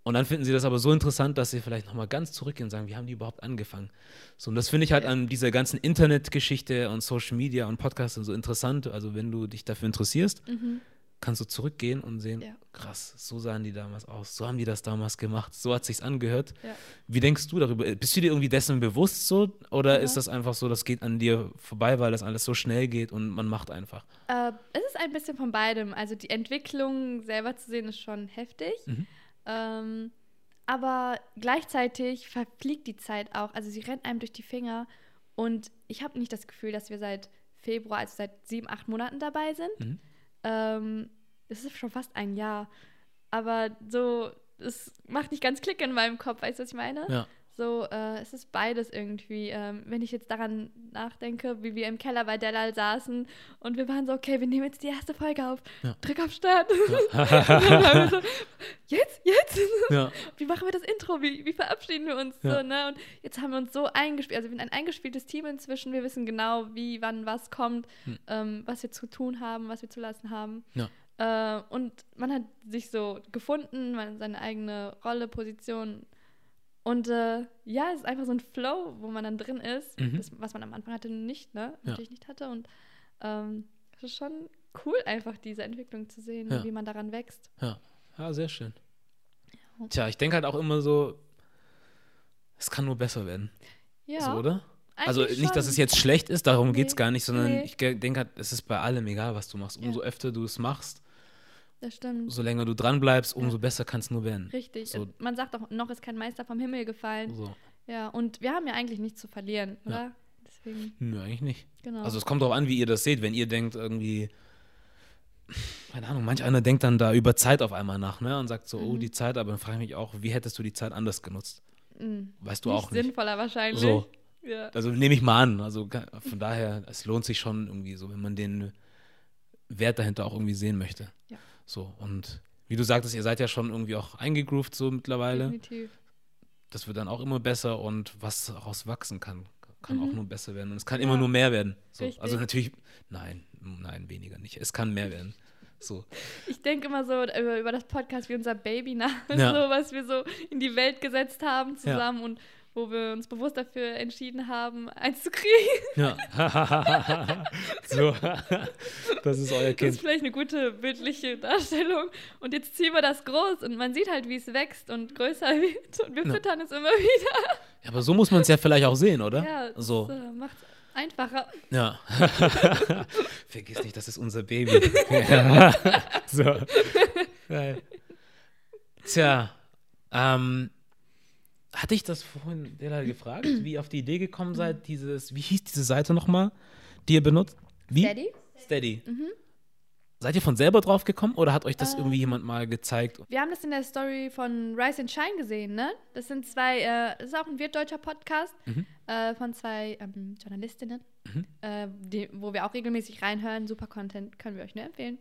Und dann finden sie das aber so interessant, dass sie vielleicht nochmal ganz zurückgehen und sagen, wie haben die überhaupt angefangen? So, und das finde ich halt an dieser ganzen Internetgeschichte und Social Media und Podcasts so interessant. Also wenn du dich dafür interessierst, Mhm. Kannst du zurückgehen und sehen, Ja. krass, so sahen die damals aus, so haben die das damals gemacht, so hat sich's angehört. Ja. Wie denkst du darüber? Bist du dir irgendwie dessen bewusst so oder Ja. ist das einfach so, das geht an dir vorbei, weil das alles so schnell geht und man macht einfach? Äh, es ist ein bisschen von beidem. Also die Entwicklung selber zu sehen ist schon heftig. Mhm. Ähm, aber gleichzeitig verfliegt die Zeit auch. Also sie rennt einem durch die Finger. Und ich habe nicht das Gefühl, dass wir seit Februar, also seit sieben, acht Monaten dabei sind. Mhm. Ähm, es ist schon fast ein Jahr. Aber so, es macht nicht ganz Klick in meinem Kopf, weißt du, was ich meine? Ja. So, äh, es ist beides irgendwie. Ähm, wenn ich jetzt daran nachdenke, wie wir im Keller bei Delal saßen und wir waren so, okay, wir nehmen jetzt die erste Folge auf. Ja. Drück auf Start. wir so, jetzt? Ja, Wie machen wir das Intro? Wie, wie verabschieden wir uns? Ja. So, ne? Und jetzt haben wir uns so eingespielt. Also wir sind ein eingespieltes Team inzwischen. Wir wissen genau, wie, wann, was kommt, Hm. ähm, was wir zu tun haben, was wir zu lassen haben. Ja. Äh, und man hat sich so gefunden, man hat seine eigene Rolle, Position. Und äh, ja, es ist einfach so ein Flow, wo man dann drin ist, Mhm. das, was man am Anfang hatte nicht, ne? Natürlich nicht hatte. Und ähm, es ist schon cool, einfach diese Entwicklung zu sehen, wie man daran wächst. ja, ja, sehr schön. Ja. Tja, ich denke halt auch immer so, es kann nur besser werden, Ja, so, oder? Also nicht, dass schon. es jetzt schlecht ist, darum Nee, geht es gar nicht, sondern nee. ich denke halt, es ist bei allem egal, was du machst. Ja. Umso öfter du es machst, Das stimmt. so länger du dran bleibst, umso besser kann es nur werden. Richtig. So, Man sagt auch, noch ist kein Meister vom Himmel gefallen. so. Ja, und wir haben ja eigentlich nichts zu verlieren, oder? Deswegen, Nö, eigentlich nicht. genau. Also es kommt darauf an, wie ihr das seht. Wenn ihr denkt irgendwie, keine Ahnung, manch einer denkt dann da über Zeit auf einmal nach, ne? Und sagt so, oh, Mhm. die Zeit, aber dann frage ich mich auch, wie hättest du die Zeit anders genutzt? Mm, Weißt du nicht auch nicht. sinnvoller wahrscheinlich. So. Ja. Also nehme ich mal an. Also von daher, es lohnt sich schon irgendwie so, wenn man den Wert dahinter auch irgendwie sehen möchte. Ja. So, und wie du sagtest, ihr seid ja schon irgendwie auch eingegroovt so mittlerweile. Definitiv. Das wird dann auch immer besser und was daraus wachsen kann, kann auch Mhm. nur besser werden. Und es kann Ja. immer nur mehr werden. So. Also natürlich, nein, nein, weniger nicht. Es kann mehr werden. So. Ich denke immer so über, über das Podcast wie unser Baby nach, Ja. so was wir so in die Welt gesetzt haben zusammen und wo wir uns bewusst dafür entschieden haben, eins zu kriegen. Ja. so. das ist euer Das Kind. ist vielleicht eine gute bildliche Darstellung. Und jetzt ziehen wir das groß und man sieht halt, wie es wächst und größer wird. Und wir Ja. füttern es immer wieder. Ja, aber so muss man es ja vielleicht auch sehen, oder? Ja, das so. äh, macht einfacher. Ja. Vergiss nicht, das ist unser Baby. ja. So. Geil. Tja, ähm, hatte ich das vorhin der gefragt, wie ihr auf die Idee gekommen seid, dieses, wie hieß diese Seite nochmal, die ihr benutzt? Wie? Daddy? Steady. Seid ihr von selber drauf gekommen oder hat euch das Ähm. irgendwie jemand mal gezeigt? Wir haben das in der Story von Rise and Shine gesehen, ne? Das sind zwei, äh, das ist auch ein wirtdeutscher Podcast Mhm. äh, von zwei ähm, Journalistinnen, äh, die, wo wir auch regelmäßig reinhören. Super Content, können wir euch nur empfehlen.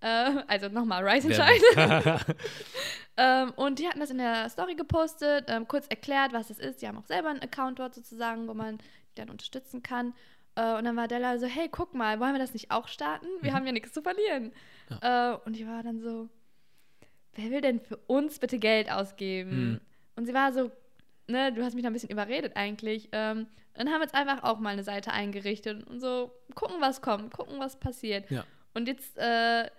Äh, also nochmal Rise and Shine. ähm, und die hatten das in der Story gepostet, ähm, kurz erklärt, was es ist. Die haben auch selber einen Account dort sozusagen, wo man die dann unterstützen kann. Äh, und dann war Della so, hey, guck mal, wollen wir das nicht auch starten? Wir haben ja nichts zu verlieren. Äh, und ich war dann so, wer will denn für uns bitte Geld ausgeben? Hm. Und sie war so, ne, du hast mich da ein bisschen überredet eigentlich. Ähm, dann haben wir jetzt einfach auch mal eine Seite eingerichtet und so gucken, was kommt, gucken, was passiert. Ja. Und jetzt äh,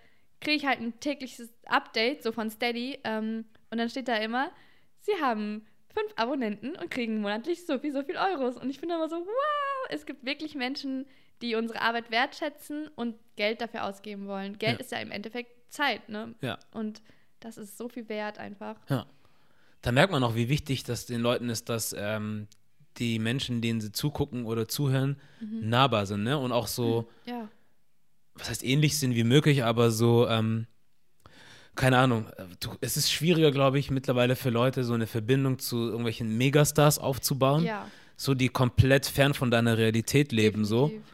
kriege ich halt ein tägliches Update, so von Steady. Ähm, und dann steht da immer, sie haben fünf Abonnenten und kriegen monatlich so viel, so viel Euros. Und ich finde immer so, wow, es gibt wirklich Menschen, die unsere Arbeit wertschätzen und Geld dafür ausgeben wollen. Geld Ja. ist ja im Endeffekt Zeit, ne? Ja. Und das ist so viel wert einfach. Ja. Da merkt man auch, wie wichtig das den Leuten ist, dass ähm, die Menschen, denen sie zugucken oder zuhören, Mhm. nahbar sind, ne? Und auch so, Ja. was heißt ähnlich sind wie möglich, aber so, ähm, keine Ahnung. Du, es ist schwieriger, glaube ich, mittlerweile für Leute, so eine Verbindung zu irgendwelchen Megastars aufzubauen, Ja. So die komplett fern von deiner Realität leben, so, definitiv.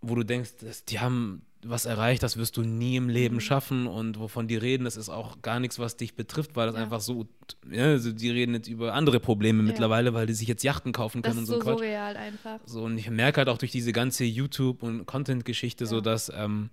wo du denkst, dass die haben was erreicht, das wirst du nie im Leben Mhm. schaffen und wovon die reden, das ist auch gar nichts, was dich betrifft, weil das Ja. einfach so, ja, also die reden jetzt über andere Probleme mittlerweile, weil die sich jetzt Yachten kaufen Das können ist und so so surreal einfach. So, und ich merke halt auch durch diese ganze YouTube- und Content-Geschichte so, Ja. dass ähm,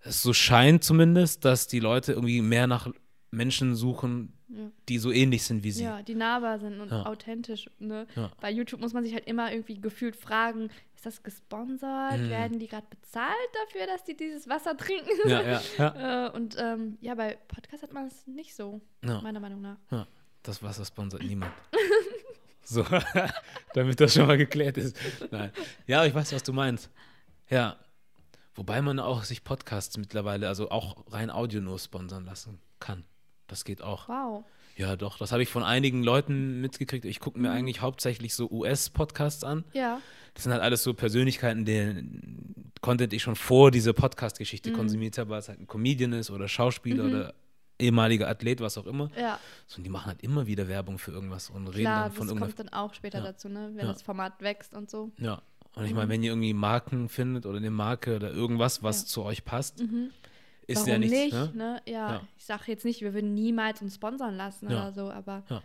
es so scheint zumindest, dass die Leute irgendwie mehr nach Menschen suchen, Ja. die so ähnlich sind wie sie. Ja, die nahbar sind und Ja. authentisch. Ne? Ja. Bei YouTube muss man sich halt immer irgendwie gefühlt fragen, ist das gesponsert? Mhm. Werden die gerade bezahlt dafür, dass die dieses Wasser trinken? Ja, ja, ja. äh, und ähm, ja, bei Podcast hat man es nicht so, meiner Meinung nach. Das Wasser sponsert niemand. so, damit das schon mal geklärt ist. Nein. Ja, ich weiß, was du meinst. Ja. Wobei man auch sich Podcasts mittlerweile, also auch rein Audio nur sponsern lassen kann. Das geht auch. Wow. Ja, doch, das habe ich von einigen Leuten mitgekriegt. Ich gucke mir Mhm. eigentlich hauptsächlich so US-Podcasts an. Ja. Das sind halt alles so Persönlichkeiten, deren Content ich schon vor dieser Podcast-Geschichte Mhm. konsumiert habe, weil es halt ein Comedian ist oder Schauspieler Mhm. oder ehemaliger Athlet, was auch immer. Ja, So, und die machen halt immer wieder Werbung für irgendwas und reden klar, dann von das irgendwas. kommt dann auch später Ja. dazu, ne? wenn Ja. das Format wächst und so. Ja. Und ich Mhm. meine, wenn ihr irgendwie Marken findet oder eine Marke oder irgendwas, was zu euch passt, Mhm. Ist Warum ja nichts. nicht? Ne? Ne? Ja, Ja. ich sage jetzt nicht, wir würden niemals uns sponsern lassen Ja. oder so, aber Ja.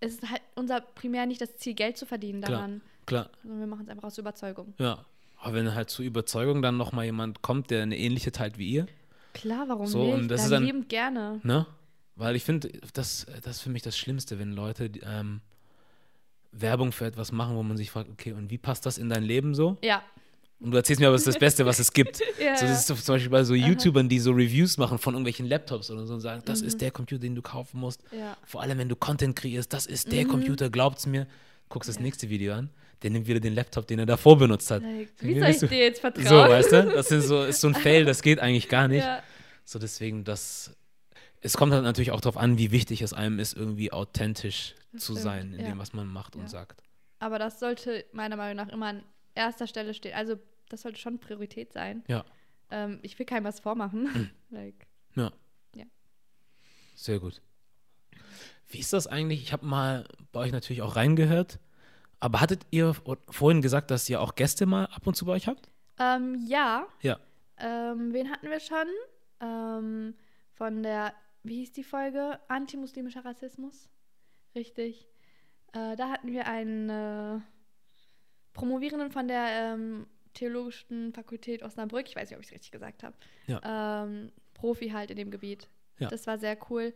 es ist halt unser primär nicht das Ziel, Geld zu verdienen daran, Klar, sondern wir machen es einfach aus Überzeugung. ja. Aber wenn halt zur Überzeugung dann nochmal jemand kommt, der eine ähnliche teilt wie ihr, Klar, warum So, nicht? und das dann ist dann- liebend gerne. Ne? Weil ich finde, das, das ist für mich das Schlimmste, wenn Leute ähm, Werbung für etwas machen, wo man sich fragt, okay, und wie passt das in dein Leben so? Ja. Und du erzählst mir aber, es ist das Beste, was es gibt. Ja, So, das ist doch zum Beispiel bei so YouTubern, die so Reviews machen von irgendwelchen Laptops oder so und sagen, das ist der Computer, den du kaufen musst. ja. Vor allem, wenn du Content kreierst, das ist der Mhm. Computer, glaubt's mir. guckst das Ja. nächste Video an, der nimmt wieder den Laptop, den er davor benutzt hat. Like, wie soll ich du- dir jetzt vertrauen? So, weißt du? Das ist so, ist so ein Fail, das geht eigentlich gar nicht. So, deswegen, das. Es kommt halt natürlich auch darauf an, wie wichtig es einem ist, irgendwie authentisch Das zu stimmt, sein in dem, was man macht und sagt. aber das sollte meiner Meinung nach immer an erster Stelle stehen. Also das sollte schon Priorität sein. Ja. Ähm, ich will keinem was vormachen. like, Ja. Ja. Sehr gut. Wie ist das eigentlich? Ich habe mal bei euch natürlich auch reingehört. Aber hattet ihr vorhin gesagt, dass ihr auch Gäste mal ab und zu bei euch habt? ähm, ja. Ja. Ähm, wen hatten wir schon? Ähm, von der, wie hieß die Folge? Antimuslimischer Rassismus. Richtig. Äh, da hatten wir einen äh, Promovierenden von der ähm, Theologischen Fakultät Osnabrück. Ich weiß nicht, ob ich es richtig gesagt habe. Ähm, Profi halt in dem Gebiet. Ja. Das war sehr cool.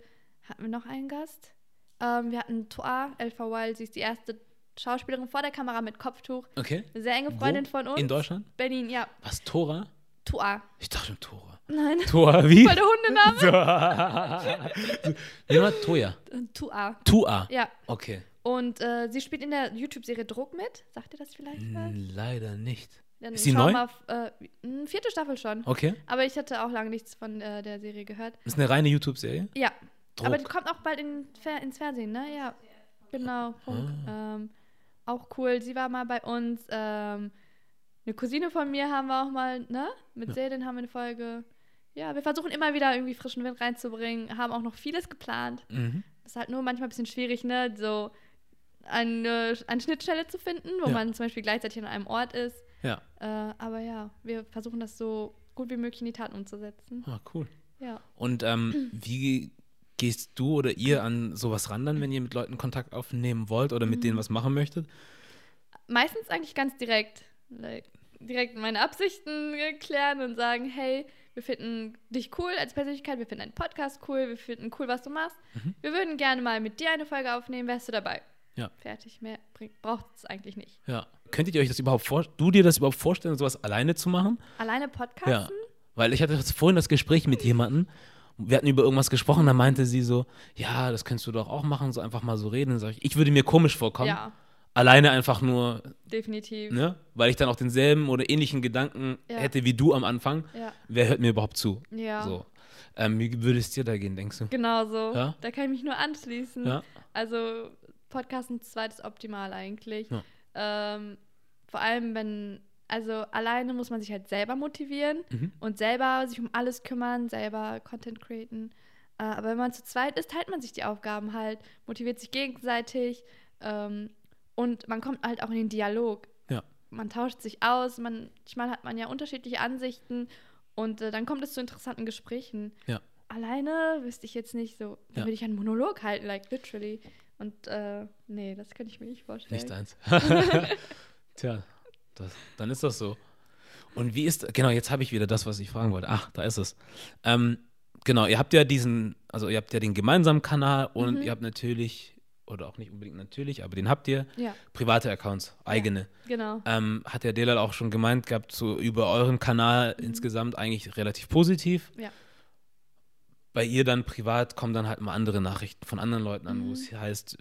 Hatten wir noch einen Gast? Ähm, wir hatten Toa Elfawal. Sie ist die erste Schauspielerin vor der Kamera mit Kopftuch. Okay. Eine sehr enge Wo? Freundin von uns. In Deutschland? Berlin, ja. Was, Tora? Toa. Ich dachte schon Tora. Nein. Tora, wie? Voll der Hundename. Wie war Toja? Tua. Tua. Ja. Okay. Und äh, sie spielt in der YouTube-Serie Druck mit. Sagt ihr das vielleicht was? Leider nicht. Dann Ist sie neu? Mal, auf, äh, vierte Staffel schon. Okay. Aber ich hatte auch lange nichts von äh, der Serie gehört. Das ist eine reine YouTube-Serie? Ja. Aber die Druck. kommt auch bald in, ins Fernsehen, ne? Ja. Genau. Ah. Ähm, auch cool. Sie war mal bei uns. Ähm, eine Cousine von mir haben wir auch mal, ne? Mit Ja. Selin haben wir eine Folge. Ja, wir versuchen immer wieder irgendwie frischen Wind reinzubringen. Haben auch noch vieles geplant. Mhm. Das ist halt nur manchmal ein bisschen schwierig, ne? So eine, eine Schnittstelle zu finden, wo Ja. man zum Beispiel gleichzeitig an einem Ort ist. Ja. Äh, aber ja, wir versuchen das so gut wie möglich in die Tat umzusetzen. Ah, cool. Ja. Und ähm, wie gehst du oder ihr an sowas ran dann, wenn ihr mit Leuten Kontakt aufnehmen wollt oder mit Mhm. denen was machen möchtet? Meistens eigentlich ganz direkt. Like, direkt meine Absichten klären und sagen, hey, wir finden dich cool als Persönlichkeit, wir finden deinen Podcast cool, wir finden cool, was du machst. Mhm. Wir würden gerne mal mit dir eine Folge aufnehmen, wärst du dabei? Ja. Fertig, mehr braucht es eigentlich nicht. Ja. Könntet ihr euch das überhaupt vor du dir das überhaupt vorstellen, sowas alleine zu machen? Alleine Ja. Podcasten? Weil ich hatte vorhin das Gespräch mit jemandem, wir hatten über irgendwas gesprochen, da meinte sie so, ja, das könntest du doch auch machen, so einfach mal so reden. Sag ich, ich würde mir komisch vorkommen. Ja, Alleine einfach nur, definitiv. ne? Weil ich dann auch denselben oder ähnlichen Gedanken Ja. hätte wie du am Anfang. Ja, Wer hört mir überhaupt zu? ja. So. Ähm, wie würde es dir da gehen, denkst du? Genau so. Ja? Da kann ich mich nur anschließen. Ja? Also Podcasten zu zweit ist optimal eigentlich. Ja. Ähm, vor allem, wenn, also alleine muss man sich halt selber motivieren Mhm. und selber sich um alles kümmern, selber Content createn. Äh, aber wenn man zu zweit ist, teilt man sich die Aufgaben halt, motiviert sich gegenseitig ähm, und man kommt halt auch in den Dialog. Ja. Man tauscht sich aus, man, manchmal hat man ja unterschiedliche Ansichten und äh, dann kommt es zu interessanten Gesprächen. Ja. Alleine wüsste ich jetzt nicht so, da Ja. würde ich einen Monolog halten, like literally. Und äh, nee, das könnte ich mir nicht vorstellen. Nicht eins. Tja, das, dann ist das so. Und wie ist, genau, jetzt habe ich wieder das, was ich fragen wollte. Ach, da ist es. Ähm, genau, ihr habt ja diesen, also ihr habt ja den gemeinsamen Kanal und Mhm. ihr habt natürlich, oder auch nicht unbedingt natürlich, aber den habt ihr, Ja, private Accounts, eigene. genau. Ähm, hat der Delal auch schon gemeint gehabt, so über euren Kanal insgesamt eigentlich relativ positiv. Mhm. Ja. Bei ihr dann privat kommen dann halt mal andere Nachrichten von anderen Leuten an, wo Mhm. es heißt,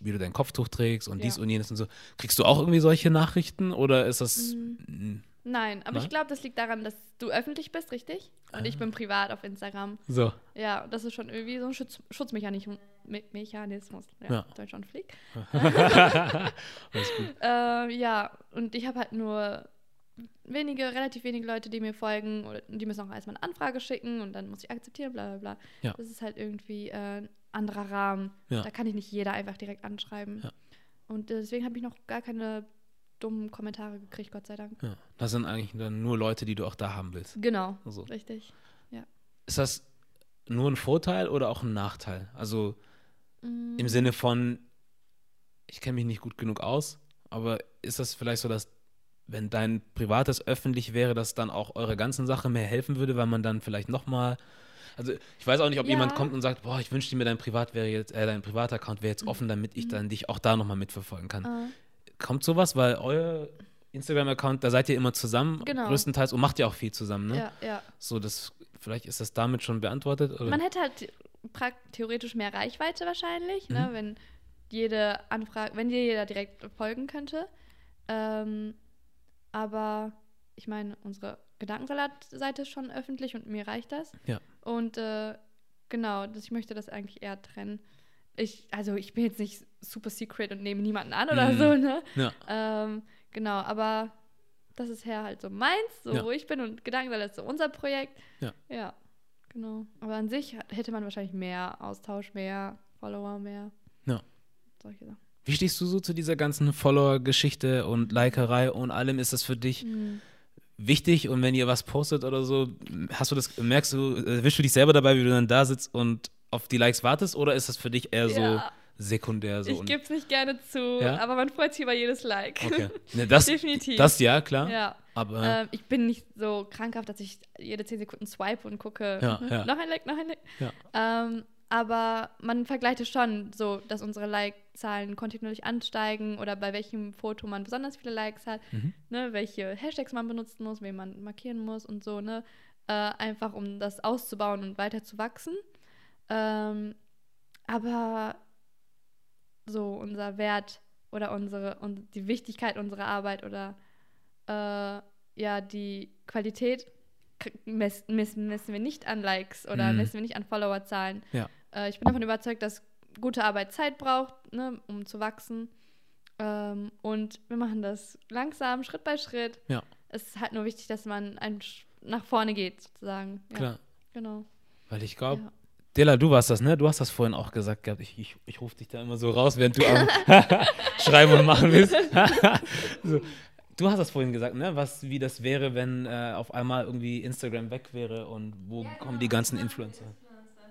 wie du dein Kopftuch trägst und dies Ja. und jenes und so. Kriegst du auch irgendwie solche Nachrichten oder ist das. Mhm. Nein, aber Nein? ich glaube, das liegt daran, dass du öffentlich bist, richtig? Und ich Ah. bin privat auf Instagram. So, Ja, das ist schon irgendwie so ein Schutz Schutzmechanismus. Me Mechanismus. Ja, Ja. Deutsch und Flieg. alles gut. Ähm, ja, und ich habe halt nur wenige, relativ wenige Leute, die mir folgen oder die müssen auch erstmal eine Anfrage schicken und dann muss ich akzeptieren, bla bla bla. Ja. Das ist halt irgendwie äh, ein anderer Rahmen. Ja. Da kann ich nicht jeder einfach direkt anschreiben. Ja. Und äh, deswegen habe ich noch gar keine dummen Kommentare gekriegt, Gott sei Dank. Ja. Das sind eigentlich dann nur Leute, die du auch da haben willst. Genau, Also. richtig. Ist das nur ein Vorteil oder auch ein Nachteil? Also Mm, im Sinne von, ich kenne mich nicht gut genug aus, aber ist das vielleicht so, dass wenn dein privates öffentlich wäre, dass dann auch eure ganzen Sache mehr helfen würde, weil man dann vielleicht nochmal also ich weiß auch nicht, ob Ja. jemand kommt und sagt, boah, ich wünschte mir dein Privat wäre jetzt, äh, dein Privataccount wäre Mhm. jetzt offen, damit ich dann dich auch da nochmal mitverfolgen kann. äh, Kommt sowas, weil euer Instagram-Account, da seid ihr immer zusammen, Genau. größtenteils und macht ja auch viel zusammen, ne? Ja, ja. So, das, vielleicht ist das damit schon beantwortet? Oder? Man hätte halt theoretisch mehr Reichweite wahrscheinlich, ne? Mhm. wenn jede Anfrage, wenn dir jeder direkt folgen könnte. Ähm, aber ich meine, unsere Gedankensalat-Seite ist schon öffentlich und mir reicht das. Ja. Und äh, genau, das, ich möchte das eigentlich eher trennen. Ich, also ich bin jetzt nicht super secret und nehme niemanden an oder Mhm. so, ne? Ja. Ähm, genau, aber das ist her halt so meins, so Ja. wo ich bin und Gedankensalat ist so unser Projekt. Ja. Ja, genau. Aber an sich hätte man wahrscheinlich mehr Austausch, mehr Follower, mehr Ja. solche Sachen. Wie stehst du so zu dieser ganzen Follower-Geschichte und Likerei und allem? Ist das für dich Mhm. wichtig? Und wenn ihr was postet oder so, hast du das, merkst du, erwischst du dich selber dabei, wie du dann da sitzt und auf die Likes wartest? Oder ist das für dich eher so Ja. sekundär? So ich gebe es nicht gerne zu, Ja? aber man freut sich über jedes Like. Okay. Ne, das, Definitiv. Das ja, klar. Ja. Aber Ähm, ich bin nicht so krankhaft, dass ich jede 10 Sekunden swipe und gucke, Ja, ja. noch ein Like, noch ein Like. Ja. Ähm, aber man vergleicht es schon so, dass unsere Like-Zahlen kontinuierlich ansteigen oder bei welchem Foto man besonders viele Likes hat, Mhm. ne, welche Hashtags man benutzen muss, wen man markieren muss und so, ne? Äh, einfach um das auszubauen und weiter zu wachsen. Ähm, aber so unser Wert oder unsere und die Wichtigkeit unserer Arbeit oder äh, ja die Qualität k- mess, mess, messen wir nicht an Likes oder Mhm. messen wir nicht an Followerzahlen. Ja. Äh, ich bin davon überzeugt, dass gute Arbeit Zeit braucht, ne, um zu wachsen. Ähm, und wir machen das langsam, Schritt bei Schritt. Ja. Es ist halt nur wichtig, dass man nach vorne geht, sozusagen. Ja, klar. Genau. Weil ich glaube, Ja. Dela, du warst das, ne? Du hast das vorhin auch gesagt gehabt. Ich, ich, ich rufe dich da immer so raus, während du am Schreiben und machen bist. so. Du hast das vorhin gesagt, ne? Was, wie das wäre, wenn äh, auf einmal irgendwie Instagram weg wäre und wo kommen die ganzen Influencer?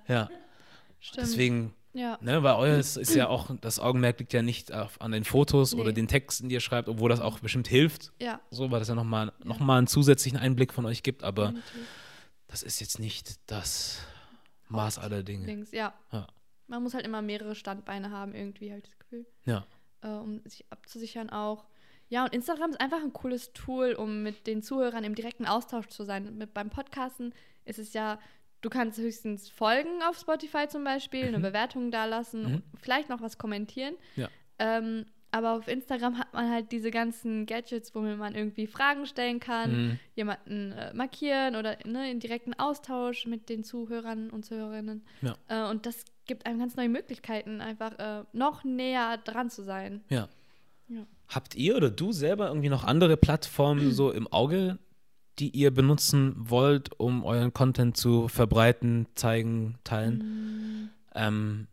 Ja, Stimmt. deswegen, ja. ne, weil euer ist ja auch, das Augenmerk liegt ja nicht auf, an den Fotos oder Nee. den Texten, die ihr schreibt, obwohl das auch bestimmt hilft, Ja. so, weil das ja nochmal noch mal einen zusätzlichen Einblick von euch gibt, aber definitiv. das ist jetzt nicht das Maß aller Dinge. Links, ja. Ja. Man muss halt immer mehrere Standbeine haben, irgendwie, habe ich das Gefühl, Ja, äh, um sich abzusichern auch. Ja, und Instagram ist einfach ein cooles Tool, um mit den Zuhörern im direkten Austausch zu sein. Mit, beim Podcasten ist es ja, du kannst höchstens folgen auf Spotify zum Beispiel, eine Bewertung dalassen, Mhm. vielleicht noch was kommentieren. Ja. Ähm, aber auf Instagram hat man halt diese ganzen Gadgets, womit man irgendwie Fragen stellen kann, Mhm. jemanden äh, markieren oder ne, in direkten Austausch mit den Zuhörern und Zuhörerinnen. Ja. Äh, und das gibt einem ganz neue Möglichkeiten, einfach äh, noch näher dran zu sein. Ja. Ja. Habt ihr oder du selber irgendwie noch andere Plattformen so im Auge, die ihr benutzen wollt, um euren Content zu verbreiten, zeigen, teilen? Ähm,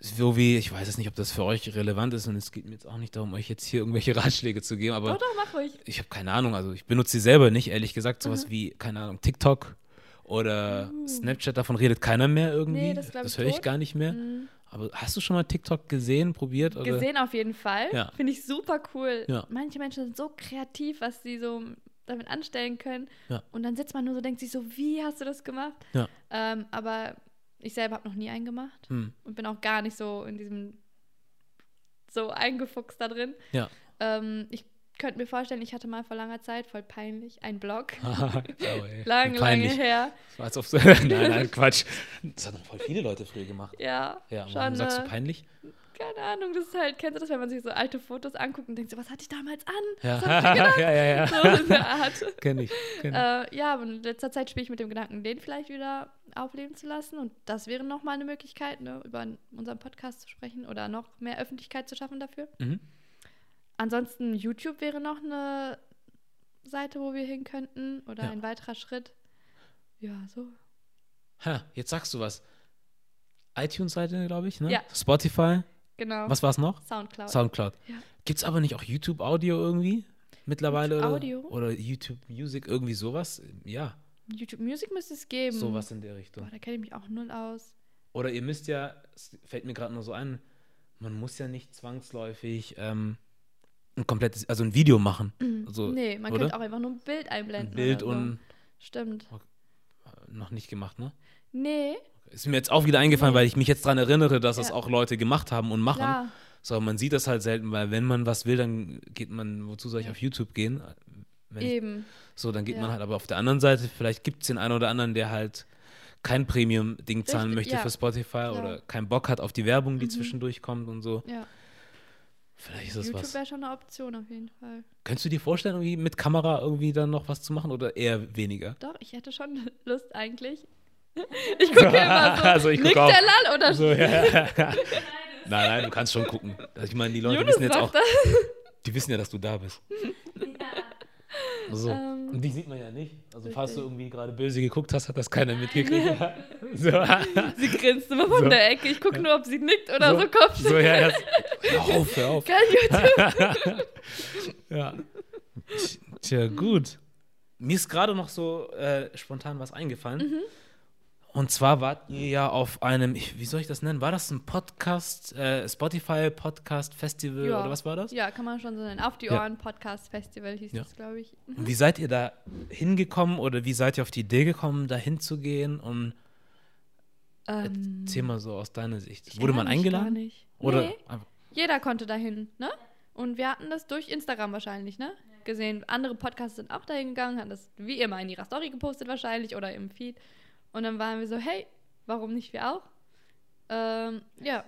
so wie, ich weiß es nicht, ob das für euch relevant ist und es geht mir jetzt auch nicht darum, euch jetzt hier irgendwelche Ratschläge zu geben, aber Doch, doch, mach ruhig. ich habe keine Ahnung, also ich benutze sie selber nicht, ehrlich gesagt, Mhm. sowas wie, keine Ahnung, TikTok oder Snapchat, davon redet keiner mehr irgendwie. Uh. Nee, das ich höre ich tot. gar nicht mehr. Mhm. Aber hast du schon mal TikTok gesehen, probiert? Oder? Gesehen auf jeden Fall. Ja. Finde ich super cool. Ja. Manche Menschen sind so kreativ, was sie so damit anstellen können. Ja. Und dann sitzt man nur so denkt sich so, wie hast du das gemacht? Ja. Ähm, aber ich selber habe noch nie einen gemacht Hm. und bin auch gar nicht so in diesem so eingefuchst da drin. Ähm, ich könnte mir vorstellen, ich hatte mal vor langer Zeit, voll peinlich, einen Blog. oh, ey, lange, her. So, Als ob so, nein, nein, Quatsch. Das haben voll viele Leute früher gemacht. Ja, Ja, warum schon. sagst du äh, peinlich? keine Ahnung, das ist halt, kennst du das, wenn man sich so alte Fotos anguckt und denkt so, was hatte ich damals an? Ja, ja, ja, ja. So in der Art. Kenn ich. Kenn ich. Äh, ja, aber in letzter Zeit spiele ich mit dem Gedanken, den vielleicht wieder aufleben zu lassen. Und das wäre nochmal eine Möglichkeit, ne, über unseren Podcast zu sprechen oder noch mehr Öffentlichkeit zu schaffen dafür. Mhm. Ansonsten YouTube wäre noch eine Seite, wo wir hin könnten oder Ja. ein weiterer Schritt. Ja, so. Ha, jetzt sagst du was. iTunes-Seite, glaube ich, ne? Ja. Spotify. Genau. Was war es noch? Soundcloud. Soundcloud. Ja. Gibt es aber nicht auch YouTube-Audio irgendwie mittlerweile? YouTube oder, Audio? oder YouTube Music, irgendwie sowas? Ja, YouTube Music müsste es geben. sowas in der Richtung. Boah, da kenne ich mich auch null aus. Oder ihr müsst ja, es fällt mir gerade nur so ein, man muss ja nicht zwangsläufig ähm, ein komplettes, also ein Video machen. Also, nee, man oder? könnte auch einfach nur ein Bild ein einblenden. Bild oder so. und Stimmt. noch nicht gemacht, ne? Nee, Ist mir jetzt auch wieder eingefallen, Nee. weil ich mich jetzt daran erinnere, dass das Ja. auch Leute gemacht haben und machen. klar. So, man sieht das halt selten, weil wenn man was will, dann geht man, wozu soll ich auf YouTube gehen? Wenn ich, Eben. so, dann geht man Ja. halt aber auf der anderen Seite, vielleicht gibt es den einen oder anderen, der halt kein Premium-Ding zahlen möchte ja. für Spotify oder keinen Bock hat auf die Werbung, die Mhm. zwischendurch kommt und so. Ja. Vielleicht ist das YouTube was. wäre schon eine Option auf jeden Fall. Könntest du dir vorstellen, irgendwie mit Kamera irgendwie dann noch was zu machen oder eher weniger? Doch, ich hätte schon Lust eigentlich. Ich gucke immer so. Also ich guck nickt auch. der Lall oder So, ja. nein, nein, du kannst schon gucken. Ich meine, die Leute Jonas wissen jetzt auch, das. die wissen ja, dass du da bist. So. Ähm, und dich sieht man ja nicht. Also falls du richtig. irgendwie gerade böse geguckt hast, hat das keiner mitgekriegt. so. Sie grinst immer von So. der Ecke. Ich gucke nur, ob sie nickt oder so, so, Kopf. so, ja, ja. Hör auf, hör auf. Geil, YouTube. Ja. Tja, gut. Mir ist gerade noch so äh, spontan was eingefallen. Mhm. Und zwar wart ihr ja auf einem, ich, wie soll ich das nennen? War das ein Podcast, äh, Spotify Podcast Festival Ja. oder was war das? Ja, kann man schon so nennen. Auf die Ja. Ohren Podcast Festival hieß Ja. das, glaube ich. Und wie seid ihr da hingekommen oder wie seid ihr auf die Idee gekommen, da hinzugehen? Und Ähm, erzähl mal so aus deiner Sicht. ich Wurde man mich Gar eingeladen? nicht. Oder Nee, einfach, jeder konnte dahin, ne? Und wir hatten das durch Instagram wahrscheinlich, ne? Gesehen. Andere Podcasts sind auch dahin gegangen, haben das wie immer in ihrer Story gepostet wahrscheinlich oder im Feed. Und dann waren wir so, hey, warum nicht wir auch? Ähm, ja.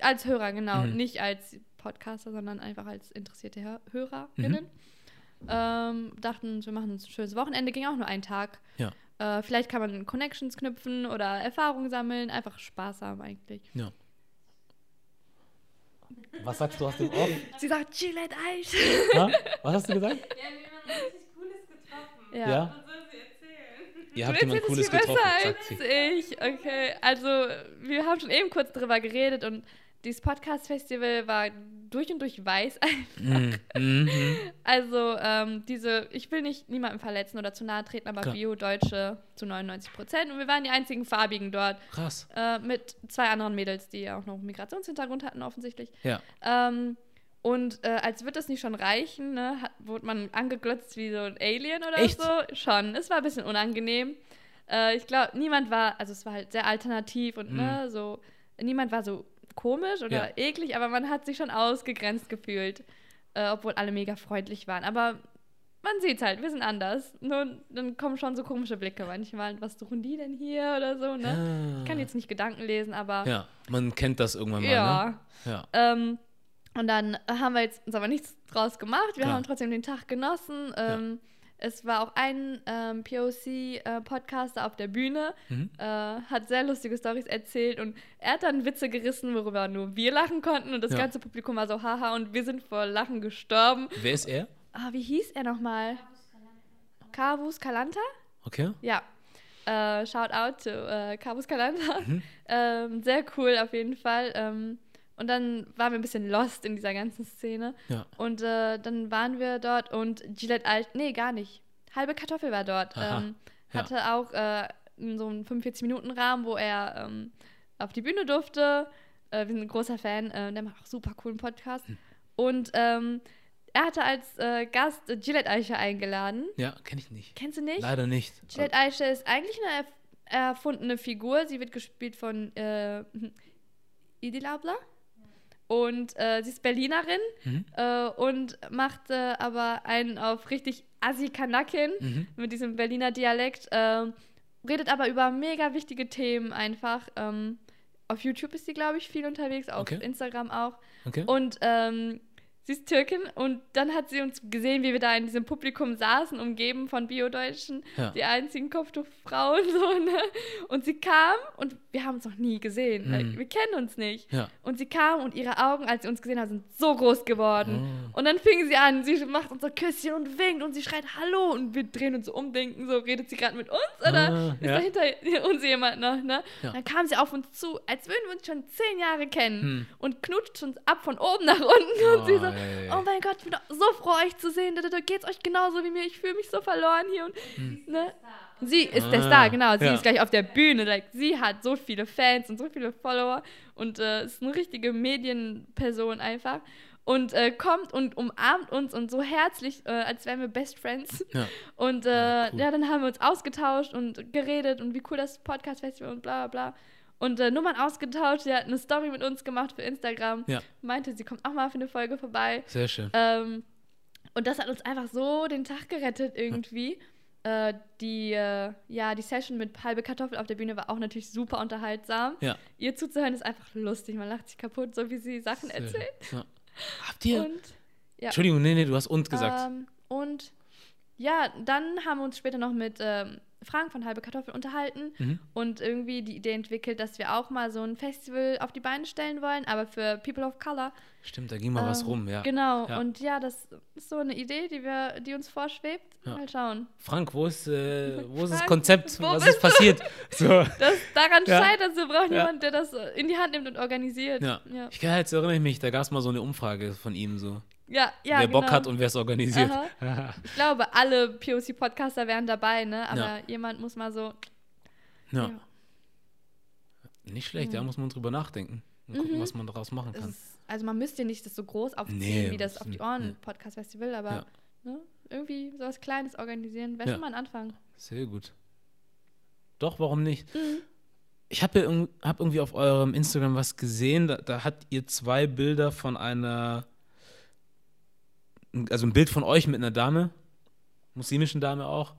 Als Hörer, genau. Mhm. Nicht als Podcaster, sondern einfach als interessierte Hör Hörerinnen. Ähm, dachten wir machen uns ein schönes Wochenende, ging auch nur einen Tag. Ja. Äh, vielleicht kann man Connections knüpfen oder Erfahrungen sammeln, einfach Spaß haben eigentlich. ja. Was sagst du aus dem Off? Sie sagt, Gillette Eich. Was hast du gesagt? Wir haben jemanden richtig Cooles getroffen. Ja. Ja? Was soll sie erzählen? Ihr Du habt jemand Cooles getroffen, besser sagt als sie. ich. Okay, also wir haben schon eben kurz drüber geredet und dieses Podcast-Festival war durch und durch weiß. Mhm. Mhm. Also ähm, diese, ich will nicht niemandem verletzen oder zu nahe treten, aber Klar. Bio-Deutsche zu 99 Prozent. Und wir waren die einzigen Farbigen dort Krass. äh, mit zwei anderen Mädels, die auch noch Migrationshintergrund hatten offensichtlich. Ja. Ähm, und äh, als wird das nicht schon reichen, ne, hat, wurde man angeglotzt wie so ein Alien oder Echt? so. Schon. Es war ein bisschen unangenehm. Äh, ich glaube, niemand war, also es war halt sehr alternativ und ne, so, niemand war so komisch oder Mhm. Ja. eklig, aber man hat sich schon ausgegrenzt gefühlt, äh, obwohl alle mega freundlich waren. Aber man sieht halt, wir sind anders. Nur dann kommen schon so komische Blicke manchmal. Was suchen die denn hier oder so, ne? Ah. Ich kann jetzt nicht Gedanken lesen, aber Ja, man kennt das irgendwann mal, ja. ne? Ja. Ähm, und dann haben wir jetzt uns aber nichts draus gemacht. Wir Klar. haben trotzdem den Tag genossen. Ähm, Es war auch ein ähm, POC-Podcaster auf der Bühne, Mhm. äh, hat sehr lustige Stories erzählt und er hat dann Witze gerissen, worüber nur wir lachen konnten und das Ja. ganze Publikum war so haha und wir sind vor Lachen gestorben. Wer ist er? Ah, wie hieß er nochmal? Carvus Calanta? Okay. Ja. Äh, shout out to äh, Carvus Calanta. Mhm. Ähm, sehr cool auf jeden Fall. Ähm, und dann waren wir ein bisschen lost in dieser ganzen Szene. Ja. Und äh, dann waren wir dort und Gillette Alt, nee, gar nicht. Halbe Kartoffel war dort. Ähm, ja. hatte auch äh, so einen 45-Minuten-Rahmen, wo er ähm, auf die Bühne durfte. Äh, wir sind ein großer Fan. Äh, der macht auch super coolen Podcast. Hm. Und ähm, er hatte als äh, Gast äh, Gillette Eiche eingeladen. Ja, kenne ich nicht. Kennst du nicht? Leider nicht. Gillette Eiche ist eigentlich eine erf erfundene Figur. Sie wird gespielt von äh, Idil Abla. Und äh, sie ist Berlinerin Mhm. äh, und macht äh, aber einen auf richtig Assi-Kanakin Mhm. mit diesem Berliner Dialekt. ähm, redet aber über mega wichtige Themen einfach. Ähm, auf YouTube ist sie, glaube ich, viel unterwegs, auf Okay. Instagram auch. Okay. Und ähm, sie ist Türkin und dann hat sie uns gesehen, wie wir da in diesem Publikum saßen, umgeben von Bio-Deutschen, Ja. die einzigen Kopftuchfrauen, so, ne? Und sie kam und wir haben uns noch nie gesehen. Mhm. Wir kennen uns nicht. Ja. Und sie kam und ihre Augen, als sie uns gesehen hat, sind so groß geworden. Oh. Und dann fing sie an, sie macht unser Küsschen und winkt und sie schreit Hallo und wir drehen uns um, denken so, redet sie gerade mit uns oder Ah, ist ja. dahinter uns jemand noch, ne? Ja. Dann kam sie auf uns zu, als würden wir uns schon zehn Jahre kennen Hm. und knutscht uns ab von oben nach unten und sie so. Oh mein Gott, ich bin so froh, euch zu sehen, da, da, da geht's euch genauso wie mir, ich fühle mich so verloren hier und, ne? Sie ist der Ah, Star, genau. Sie ja. ist gleich auf der Bühne. Like, sie hat so viele Fans und so viele Follower und äh, ist eine richtige Medienperson einfach. Und äh, kommt und umarmt uns und so herzlich, äh, als wären wir Best Friends. Ja. Und äh, Ja, ja, cool. dann haben wir uns ausgetauscht und geredet und wie cool das Podcast-Festival und bla bla bla. Und äh, Nummern ausgetauscht. Sie hat eine Story mit uns gemacht für Instagram. Ja. Meinte, sie kommt auch mal für eine Folge vorbei. Sehr schön. Ähm, und das hat uns einfach so den Tag gerettet irgendwie. Äh, die, äh, ja, die Session mit halbe Kartoffel auf der Bühne war auch natürlich super unterhaltsam. Ja. Ihr zuzuhören ist einfach lustig. Man lacht sich kaputt, so wie sie Sachen Sehr erzählt. Ja. Habt ihr. Und ja. Entschuldigung, nee, nee, du hast und gesagt. Ähm, und ja, dann haben wir uns später noch mit ähm, Frank von Halbe Kartoffel unterhalten Mhm. und irgendwie die Idee entwickelt, dass wir auch mal so ein Festival auf die Beine stellen wollen, aber für People of Color. Stimmt, da ging mal was Ähm, rum, ja. Genau, Ja. und ja, das ist so eine Idee, die, wir, die uns vorschwebt. Ja. Mal schauen. Frank, wo ist, äh, wo ist das Frank, Konzept? wo Was ist passiert? So. Das, daran Ja. scheitert. Wir brauchen jemanden, der das in die Hand nimmt und organisiert. Ja. ja, Ich kann jetzt erinnere ich mich, da gab es mal so eine Umfrage von ihm so. Ja, ja wer Bock genau. hat und wer es organisiert. Ich glaube, alle POC-Podcaster wären dabei, ne? Aber Ja. jemand muss mal so. ja. Ja. Nicht schlecht, da muss man drüber nachdenken und gucken, was man daraus machen kann. ist, also man müsste nicht das so groß aufziehen Nee, wie das auf die? Ohren Nee. Podcast Festival, aber Ja. ne, irgendwie sowas Kleines organisieren wäre schon mal ein Anfang. Sehr gut. Doch, warum nicht? Mhm. Ich habe hab irgendwie auf eurem Instagram was gesehen, da, da habt ihr zwei Bilder von einer, also ein Bild von euch mit einer Dame, muslimischen Dame auch.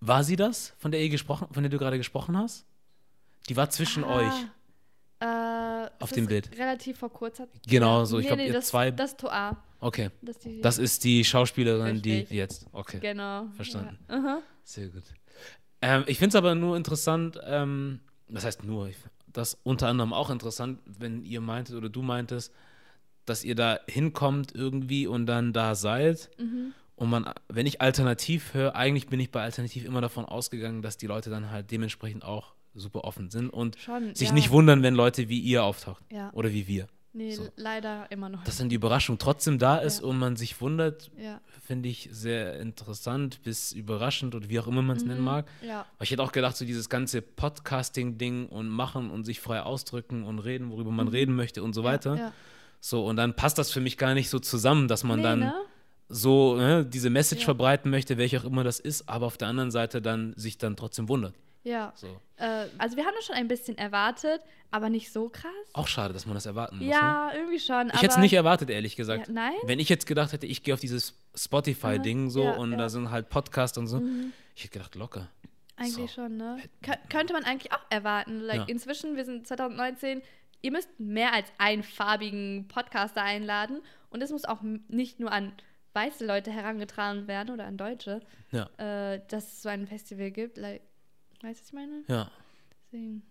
War sie das, von der ihr gesprochen, von der du gerade gesprochen hast? Die war zwischen euch. Äh, Auf dem Bild. Relativ vor kurzer Genau, so, ich glaub, ihr das, zwei- Das Toa. Okay. Das, die, Das ist die Schauspielerin, Richtig. die jetzt. Okay. Genau. Verstanden. Ja. Sehr gut. Ähm, ich finde es aber nur interessant, ähm, das heißt nur, ich, das unter anderem auch interessant, wenn ihr meintet oder du meintest, dass ihr da hinkommt irgendwie und dann da seid. Mhm. Und man, wenn ich alternativ höre, eigentlich bin ich bei Alternativ immer davon ausgegangen, dass die Leute dann halt dementsprechend auch super offen sind und Schon, sich ja. nicht wundern, wenn Leute wie ihr auftauchen Ja. oder wie wir. Nee, So. leider immer noch. Dass dann die Überraschung trotzdem da ist Ja. und man sich wundert, finde ich sehr interessant bis überraschend oder wie auch immer man es nennen mag. Ja. Aber ich hätte auch gedacht, so dieses ganze Podcasting-Ding und machen und sich frei ausdrücken und reden, worüber man reden möchte und so weiter. Mhm. Ja. So, und dann passt das für mich gar nicht so zusammen, dass man Nee, dann ne? so ne, diese Message Ja. verbreiten möchte, welche auch immer das ist, aber auf der anderen Seite dann sich dann trotzdem wundert. Ja. So. Äh, also wir haben das schon ein bisschen erwartet, aber nicht so krass. Auch schade, dass man das erwarten muss. Ne? ja, irgendwie schon. Ich hätte es nicht erwartet, ehrlich gesagt. Ja, nein? Wenn ich jetzt gedacht hätte, ich gehe auf dieses Spotify-Ding so Ja, und da sind halt Podcasts und so, ich hätte gedacht, locker. Eigentlich So. schon, ne? Kö könnte man eigentlich auch erwarten. Like. Inzwischen, wir sind 2019, ihr müsst mehr als einen farbigen Podcaster einladen und es muss auch nicht nur an weiße Leute herangetragen werden oder an Deutsche, Ja, äh, dass es so ein Festival gibt. Like, weißt du, was ich meine? ja. Deswegen.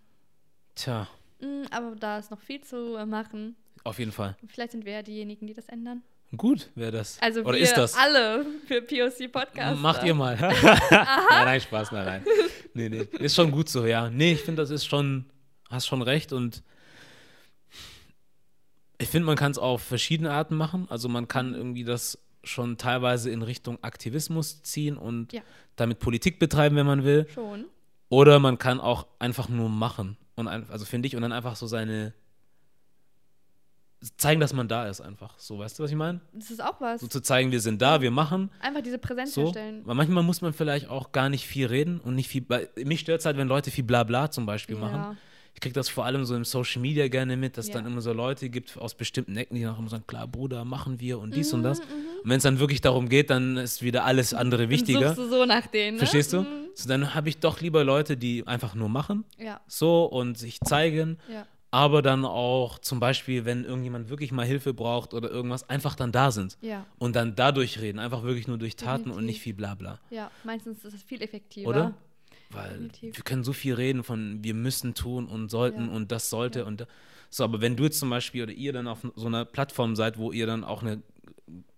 Tja, Mm, aber da ist noch viel zu äh, machen. auf jeden Fall. Vielleicht sind wir ja diejenigen, die das ändern. Gut wäre das. Also Oder wir ist das? alle für POC Podcast. Macht ihr mal. nein, nein, Spaß, nein, nein. Nee, nee. Ist schon gut so, ja. Nee, ich finde, das ist schon, hast schon recht und ich finde, man kann es auf verschiedene Arten machen. Also man kann irgendwie das schon teilweise in Richtung Aktivismus ziehen und Ja. damit Politik betreiben, wenn man will. Schon. Oder man kann auch einfach nur machen. Und ein, also finde ich, und dann einfach so seine zeigen, dass man da ist, einfach. So, weißt du, was ich meine? Das ist auch was. So zu zeigen, wir sind da, wir machen. Einfach diese Präsenz So. herstellen. Weil manchmal muss man vielleicht auch gar nicht viel reden und nicht viel. Mich stört es halt, wenn Leute viel Blabla zum Beispiel machen. Ich kriege das vor allem so im Social Media gerne mit, dass es Ja. dann immer so Leute gibt aus bestimmten Ecken, die dann auch immer sagen, klar, Bruder, machen wir und dies und Mhm, das. Und wenn es dann wirklich darum geht, dann ist wieder alles andere Dann wichtiger. suchst du so nach denen. Ne? Verstehst du? Mhm. So, dann habe ich doch lieber Leute, die einfach nur machen, Ja, so und sich zeigen, ja. aber dann auch zum Beispiel, wenn irgendjemand wirklich mal Hilfe braucht oder irgendwas, einfach dann da sind Ja, und dann dadurch reden, einfach wirklich nur durch Taten und Definitiv. nicht viel Blabla. ja. Meistens ist es viel effektiver. Oder? Weil Definitiv. wir können so viel reden von wir müssen tun und sollten Ja. und das sollte Ja. und da- so, aber wenn du jetzt zum Beispiel oder ihr dann auf so einer Plattform seid, wo ihr dann auch eine,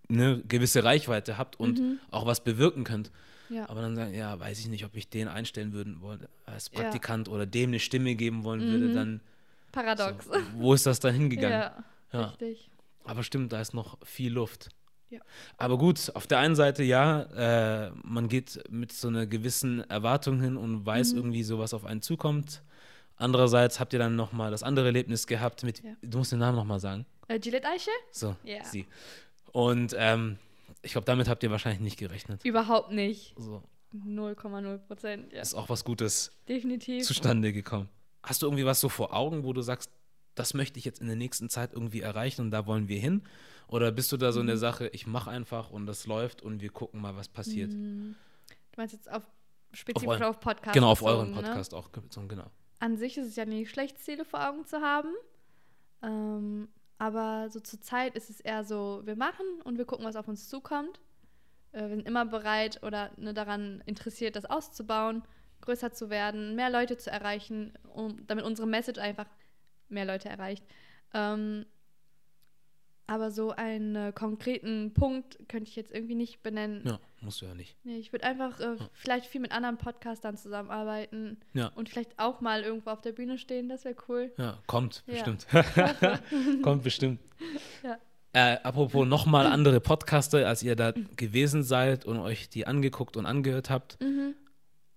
eine gewisse Reichweite habt und auch was bewirken könnt, Mhm. Ja. aber dann sagen, ja, weiß ich nicht, ob ich den einstellen würden wollte als. Praktikant oder dem eine Stimme geben wollen würde, Mhm. dann Paradox. so, wo ist das dann hingegangen? Ja, Ja. richtig. Aber stimmt, da ist noch viel Luft. Ja. Aber gut, auf der einen Seite ja, äh, man geht mit so einer gewissen Erwartung hin und weiß Mhm. irgendwie, sowas auf einen zukommt. Andererseits habt ihr dann nochmal das andere Erlebnis gehabt mit, Ja. du musst den Namen nochmal sagen. Äh, Gillette Eiche? So, Ja. sie. Und ähm, ich glaube, damit habt ihr wahrscheinlich nicht gerechnet. Überhaupt nicht. So, 0,0 Prozent. Ja, ist auch was Gutes definitiv. zustande gekommen. Hast du irgendwie was so vor Augen, wo du sagst, das möchte ich jetzt in der nächsten Zeit irgendwie erreichen und da wollen wir hin? Oder bist du da so in der Mhm. Sache, ich mache einfach und das läuft und wir gucken mal, was passiert? Mm. Du meinst jetzt auf spezifisch eu- auf, Podcast. genau, auf euren ne? Podcast auch bezogen, genau. An sich ist es ja nicht schlecht, Ziele vor Augen zu haben. Ähm, aber so zur Zeit ist es eher so, wir machen und wir gucken, was auf uns zukommt. Äh, wir sind immer bereit oder ne, daran interessiert, das auszubauen, größer zu werden, mehr Leute zu erreichen, um, damit unsere Message einfach mehr Leute erreicht. Ähm, aber so einen äh, konkreten Punkt könnte ich jetzt irgendwie nicht benennen. Ja, musst du ja nicht. Nee, ich würde einfach äh, vielleicht viel mit anderen Podcastern zusammenarbeiten Ja. und vielleicht auch mal irgendwo auf der Bühne stehen. Das wäre cool. Ja, kommt, Ja. bestimmt. kommt bestimmt. Ja. Äh, apropos nochmal andere Podcaster, als ihr da gewesen seid und euch die angeguckt und angehört habt, Mhm.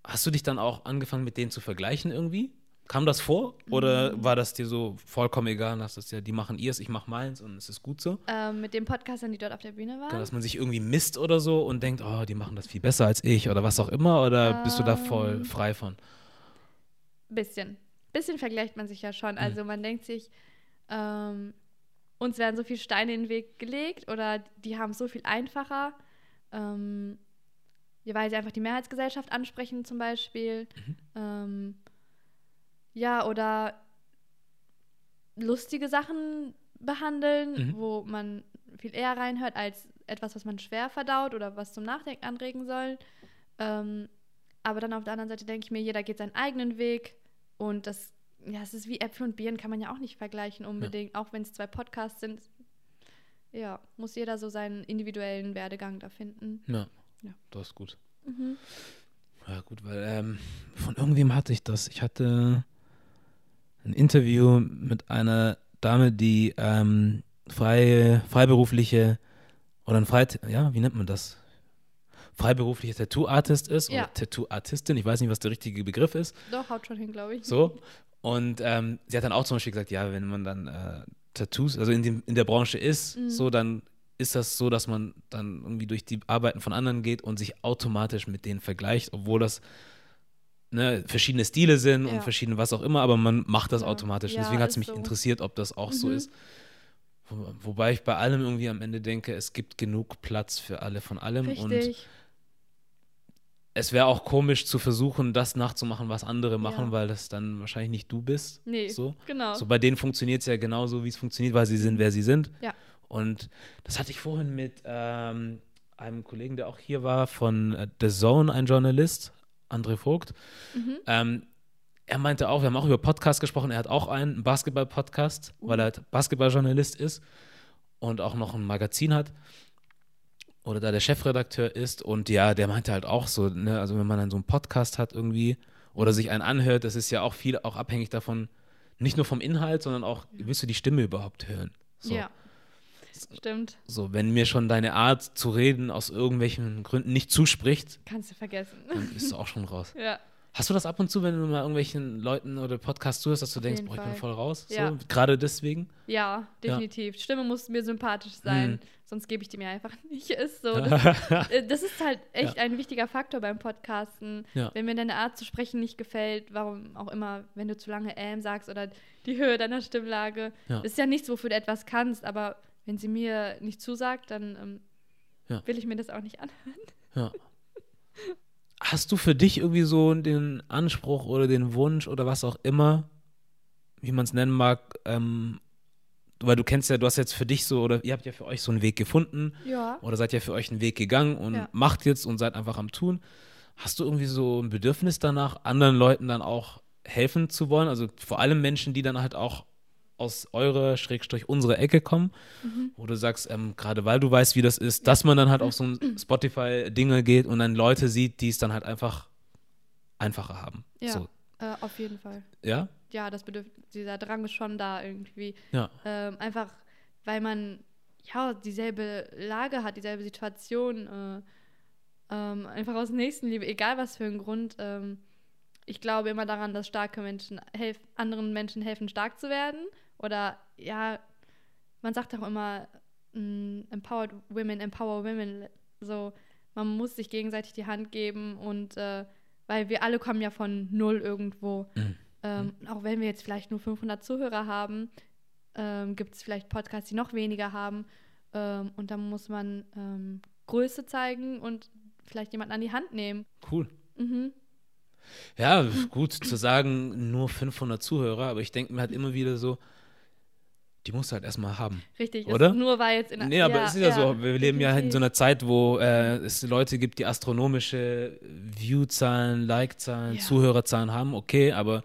hast du dich dann auch angefangen, mit denen zu vergleichen irgendwie? Kam das vor? Oder Mhm. war das dir so vollkommen egal? Hast das ja, die machen ihrs, ich mach meins und es ist gut so? Ähm, mit den Podcastern, die dort auf der Bühne waren. Dass man sich irgendwie misst oder so und denkt, oh, die machen das viel besser als ich oder was auch immer? Oder bist du da voll Ähm. frei von? Bisschen. Bisschen vergleicht man sich ja Mhm. schon. Also man denkt sich, ähm, uns werden so viele Steine in den Weg gelegt oder die haben es so viel einfacher. Ähm, weil sie einfach die Mehrheitsgesellschaft ansprechen zum Beispiel. Mhm. Ähm, ja, oder lustige Sachen behandeln, Mhm. wo man viel eher reinhört als etwas, was man schwer verdaut oder was zum Nachdenken anregen soll. Ähm, aber dann auf der anderen Seite denke ich mir, jeder geht seinen eigenen Weg und das, ja, es ist wie Äpfel und Birnen, kann man ja auch nicht vergleichen unbedingt, auch wenn es zwei Podcasts sind. Ja, muss jeder so seinen individuellen Werdegang da finden. Ja, Ja. das ist gut. Mhm. Ja, gut, weil ähm, von irgendwem hatte ich das. Ich hatte ein Interview mit einer Dame, die ähm, freie, freiberufliche oder ein Freit ja, wie nennt man das? Freiberufliche Tattoo-Artist ist Ja. oder Tattoo-Artistin. Ich weiß nicht, was der richtige Begriff ist. Doch, haut schon hin, glaube ich. So. Und ähm, sie hat dann auch zum Beispiel gesagt, ja, wenn man dann äh, Tattoos, also in, dem, in der Branche ist, Mhm. so, dann ist das so, dass man dann irgendwie durch die Arbeiten von anderen geht und sich automatisch mit denen vergleicht, obwohl das ne, verschiedene Stile sind und Ja. verschiedene was auch immer, aber man macht das automatisch. Und Deswegen hat es mich so. interessiert, ob das auch so Mhm. ist. Wo, wobei ich bei allem irgendwie am Ende denke, es gibt genug Platz für alle von allem und Richtig. es wäre auch komisch zu versuchen, das nachzumachen, was andere machen, Ja. weil das dann wahrscheinlich nicht du bist. Nee, So. genau. So bei denen funktioniert es ja genauso, wie es funktioniert, weil sie sind, wer sie sind. Ja. Und das hatte ich vorhin mit ähm, einem Kollegen, der auch hier war, von äh, The Zone, ein Journalist, André Vogt. Mhm. Ähm, er meinte auch, wir haben auch über Podcasts gesprochen, er hat auch einen Basketball-Podcast, weil er halt Basketballjournalist ist und auch noch ein Magazin hat oder da der Chefredakteur ist und ja, der meinte halt auch so, ne, also wenn man dann so einen Podcast hat irgendwie oder sich einen anhört, das ist ja auch viel auch abhängig davon, nicht nur vom Inhalt, sondern auch, willst du die Stimme überhaupt hören? So, Ja. Stimmt. so, wenn mir schon deine Art zu reden aus irgendwelchen Gründen nicht zuspricht, Kannst du vergessen. dann bist du auch schon raus. ja. Hast du das ab und zu, wenn du mal irgendwelchen Leuten oder Podcasts zuhörst, dass du Auf denkst, boah, ich bin voll raus? Ja. So, gerade deswegen? Ja, definitiv. Stimme muss mir sympathisch sein, Mhm. sonst gebe ich die mir einfach nicht. Ist so. Das, äh, das ist halt echt ein wichtiger Faktor beim Podcasten. Ja. Wenn mir deine Art zu sprechen nicht gefällt, warum auch immer, wenn du zu lange ähm sagst oder die Höhe deiner Stimmlage, Ja. ist ja nichts, wofür du etwas kannst, aber wenn sie mir nicht zusagt, dann ähm, Ja. will ich mir das auch nicht anhören. Ja. Hast du für dich irgendwie so den Anspruch oder den Wunsch oder was auch immer, wie man es nennen mag, ähm, weil du kennst ja, du hast jetzt für dich so, oder ihr habt ja für euch so einen Weg gefunden Ja. oder seid ja für euch einen Weg gegangen und Ja. macht jetzt und seid einfach am Tun. Hast du irgendwie so ein Bedürfnis danach, anderen Leuten dann auch helfen zu wollen? Also vor allem Menschen, die dann halt auch aus eurer, Schrägstrich, unserer Ecke kommen, Mhm. wo du sagst, ähm, gerade weil du weißt, wie das ist, dass man dann halt auf so ein Spotify-Dinge geht und dann Leute sieht, die es dann halt einfach einfacher haben. Ja. So, Äh, auf jeden Fall. ja? Ja, das dieser Drang ist schon da irgendwie. Ja. Ähm, einfach, weil man ja dieselbe Lage hat, dieselbe Situation, äh, ähm, einfach aus Nächstenliebe, egal was für ein Grund. Ähm, ich glaube immer daran, dass starke Menschen helf anderen Menschen helfen, stark zu werden. Oder ja, man sagt auch immer, mh, empowered women, empower women. So, man muss sich gegenseitig die Hand geben und äh, weil wir alle kommen ja von null irgendwo. Mhm. Ähm, Auch wenn wir jetzt vielleicht nur 500 Zuhörer haben, ähm, gibt es vielleicht Podcasts, die noch weniger haben. Ähm, und dann muss man ähm, Größe zeigen und vielleicht jemanden an die Hand nehmen. Cool. Mhm. Ja, gut zu sagen, nur 500 Zuhörer, aber ich denke mir halt immer wieder so, die musst du halt erstmal haben. Richtig, Oder? Nur war jetzt in Nee, aber ja, es ist ja, so, wir leben ja in so einer Zeit, wo äh, es Leute gibt, die astronomische View-Zahlen, Like-Zahlen, Ja. Zuhörerzahlen haben, okay, aber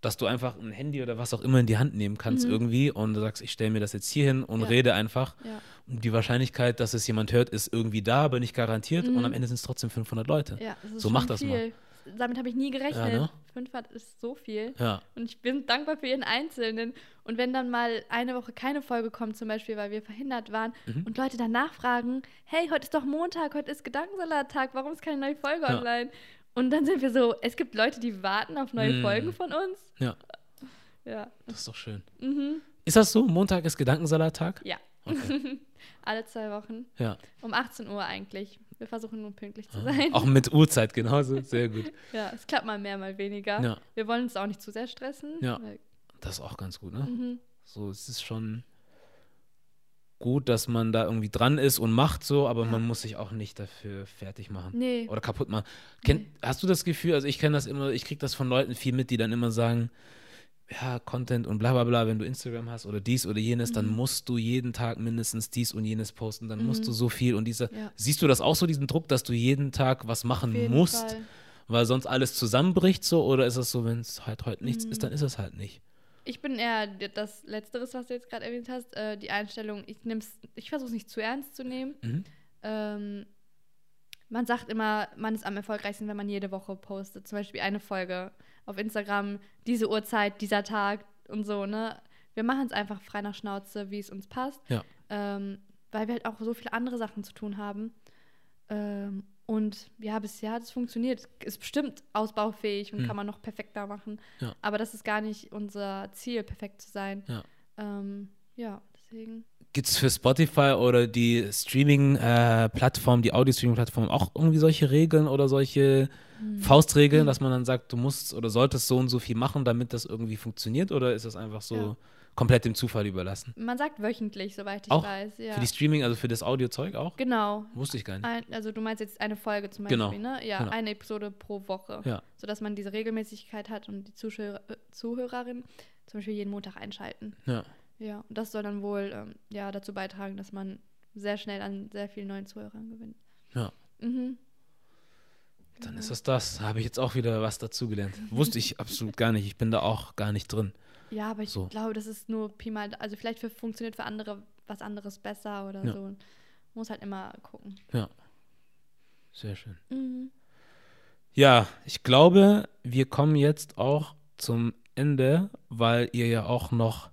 dass du einfach ein Handy oder was auch immer in die Hand nehmen kannst Mhm. irgendwie und du sagst, ich stelle mir das jetzt hier hin und Ja. rede einfach. Ja. Und die Wahrscheinlichkeit, dass es jemand hört, ist irgendwie da, aber nicht garantiert und Mhm. am Ende sind es trotzdem 500 Leute. Ja, So mach das viel. mal. Damit habe ich nie gerechnet. Ja, ne? 500 ist so viel. Ja, Und ich bin dankbar für jeden Einzelnen. Und wenn dann mal eine Woche keine Folge kommt, zum Beispiel, weil wir verhindert waren, Mhm. und Leute dann nachfragen, hey, heute ist doch Montag, heute ist Gedankensalat-Tag, warum ist keine neue Folge Ja. online? Und dann sind wir so, es gibt Leute, die warten auf neue Mhm. Folgen von uns. ja, Ja. das ist doch schön. Mhm. Ist das so? Montag ist Gedankensalat-Tag? Ja. Okay. Alle zwei Wochen. Ja. Um 18 Uhr eigentlich. Wir versuchen nur pünktlich zu Ah, sein. Auch mit Uhrzeit genauso. Sehr gut. Ja, es klappt mal mehr, mal weniger. Ja. Wir wollen uns auch nicht zu sehr stressen. Ja. Das ist auch ganz gut, ne? Mhm. So, es ist schon gut, dass man da irgendwie dran ist und macht so, aber Ja. man muss sich auch nicht dafür fertig machen Nee. oder kaputt machen. Kenn, Nee. Hast du das Gefühl, also ich kenne das immer, ich kriege das von Leuten viel mit, die dann immer sagen, ja, Content und bla bla bla, wenn du Instagram hast oder dies oder jenes, dann Mhm. musst du jeden Tag mindestens dies und jenes posten, dann musst Mhm. du so viel und dieser, Ja. siehst du das auch so, diesen Druck, dass du jeden Tag was machen musst, Fall. weil sonst alles zusammenbricht so oder ist es so, wenn es halt heute nichts Mhm. ist, dann ist es halt nicht. Ich bin eher das Letzteres, was du jetzt gerade erwähnt hast, äh, die Einstellung, ich ich versuche es nicht zu ernst zu nehmen. Mhm. Ähm, man sagt immer, man ist am erfolgreichsten, wenn man jede Woche postet. Zum Beispiel eine Folge auf Instagram, diese Uhrzeit, dieser Tag und so, ne? Wir machen es einfach frei nach Schnauze, wie es uns passt. Ja. Ähm, weil wir halt auch so viele andere Sachen zu tun haben. Ähm, und ja, bisher hat es funktioniert. Ist bestimmt ausbaufähig und Hm. kann man noch perfekter machen. Ja. Aber das ist gar nicht unser Ziel, perfekt zu sein. Ja. Ähm, ja, deswegen. Gibt es für Spotify oder die Streaming-Plattform, die Audio-Streaming-Plattform auch irgendwie solche Regeln oder solche Hm. Faustregeln, dass man dann sagt, du musst oder solltest so und so viel machen, damit das irgendwie funktioniert? Oder ist das einfach so Ja. komplett dem Zufall überlassen? Man sagt wöchentlich, soweit ich Auch weiß. Ja. Für die Streaming, also für das Audiozeug auch? genau. Wusste ich gar nicht. Ein, also du meinst jetzt eine Folge zum Beispiel, Genau, ne? Ja, genau. eine Episode pro Woche. Ja. Sodass man diese Regelmäßigkeit hat und die Zuschauer, äh, Zuhörerinnen zum Beispiel jeden Montag einschalten. Ja. Ja, und das soll dann wohl ähm, ja, dazu beitragen, dass man sehr schnell an sehr vielen neuen Zuhörern gewinnt. Ja. Mhm. Dann ist das das. Da habe ich jetzt auch wieder was dazugelernt. Wusste ich absolut gar nicht. Ich bin da auch gar nicht drin. Ja, aber ich So. glaube, das ist nur Pi mal, also vielleicht für, funktioniert für andere was anderes besser oder Ja. so. Muss halt immer gucken. Sehr schön. Mhm. Ja, ich glaube, wir kommen jetzt auch zum Ende, weil ihr ja auch noch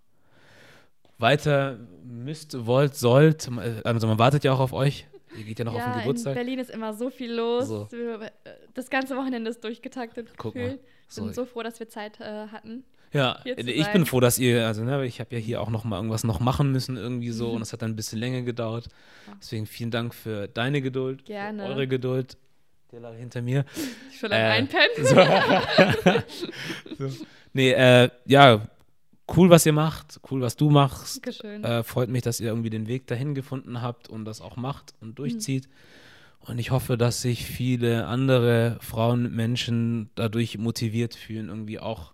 weiter müsst, wollt, sollt. Also man wartet ja auch auf euch. Ihr geht ja noch auf den in Geburtstag. Berlin ist immer so viel los. So. Äh, Das ganze Wochenende ist durchgetaktet. Guck mal. So. Bin so froh, dass wir Zeit äh, hatten. Ja, zu ich sein. bin froh, dass ihr, also ne, ich habe ja hier auch noch mal irgendwas noch machen müssen irgendwie so Mhm. und es hat dann ein bisschen länger gedauert. Ja. Deswegen vielen Dank für deine Geduld, Gerne. für eure Geduld. Der lag hinter mir. Schon am Äh, Einpennen. So. so. Nee, äh, ja, cool, was ihr macht, cool, was du machst. Dankeschön. Äh, freut mich, dass ihr irgendwie den Weg dahin gefunden habt und das auch macht und durchzieht. Und ich hoffe, dass sich viele andere Frauen, Menschen dadurch motiviert fühlen, irgendwie auch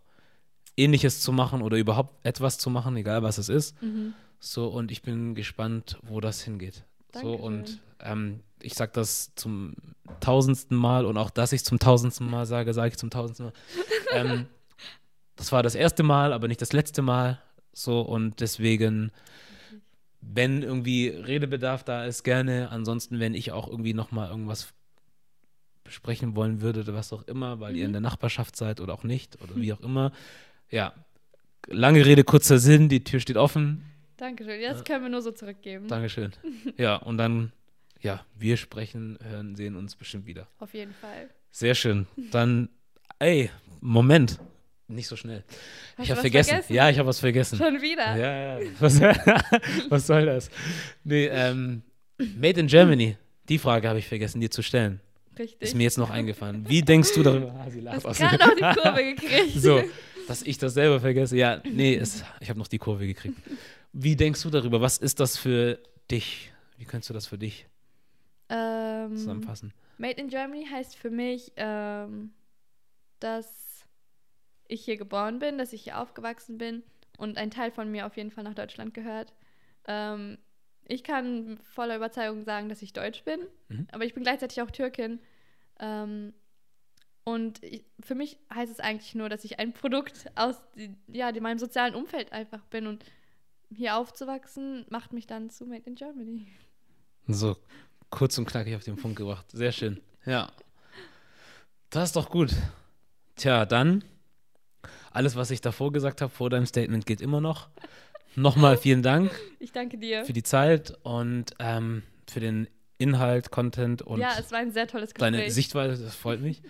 Ähnliches zu machen oder überhaupt etwas zu machen, egal was es ist. Mhm. So, und ich bin gespannt, wo das hingeht. So, Dankeschön. und ähm, ich sage das zum tausendsten Mal und auch, dass ich zum tausendsten Mal sage, sage ich zum tausendsten Mal. ähm, das war das erste Mal, aber nicht das letzte Mal. So, und deswegen, wenn irgendwie Redebedarf da ist, gerne. Ansonsten, wenn ich auch irgendwie nochmal irgendwas besprechen wollen würde oder was auch immer, weil ihr in Mhm. der Nachbarschaft seid oder auch nicht oder wie auch immer. Ja, lange Rede, kurzer Sinn, die Tür steht offen. Dankeschön. Das können wir nur so zurückgeben. Dankeschön. Ja, und dann, ja, wir sprechen, hören, sehen uns bestimmt wieder. Auf jeden Fall. Sehr schön. Dann, ey, Moment. Nicht so schnell. Hast ich habe vergessen. vergessen? Ja, ich habe was vergessen. Schon wieder. Ja, ja. Was, was soll das? Nee, ähm, Made in Germany. Die Frage habe ich vergessen, dir zu stellen. Richtig. Ist mir jetzt noch eingefallen. Wie denkst du darüber? Ah, sie lacht hast gerade noch die Kurve gekriegt. So, dass ich das selber vergesse. Ja, nee, es, ich habe noch die Kurve gekriegt. Wie denkst du darüber? Was ist das für dich? Wie kannst du das für dich Ähm, zusammenfassen? Made in Germany heißt für mich, ähm, dass ich hier geboren bin, dass ich hier aufgewachsen bin und ein Teil von mir auf jeden Fall nach Deutschland gehört. Ähm, ich kann voller Überzeugung sagen, dass ich Deutsch bin, Mhm. aber ich bin gleichzeitig auch Türkin. Ähm, und ich, für mich heißt es eigentlich nur, dass ich ein Produkt aus ja, meinem sozialen Umfeld einfach bin. Und hier aufzuwachsen, macht mich dann zu Made in Germany. So kurz und knackig auf den Punkt gebracht. Sehr schön. Ja. Das ist doch gut. Tja, dann alles, was ich davor gesagt habe, vor deinem Statement, geht immer noch. Nochmal vielen Dank Ich danke dir. für die Zeit und ähm, für den Inhalt, Content und ja, es war ein sehr tolles Gespräch. deine Sichtweise. Das freut mich.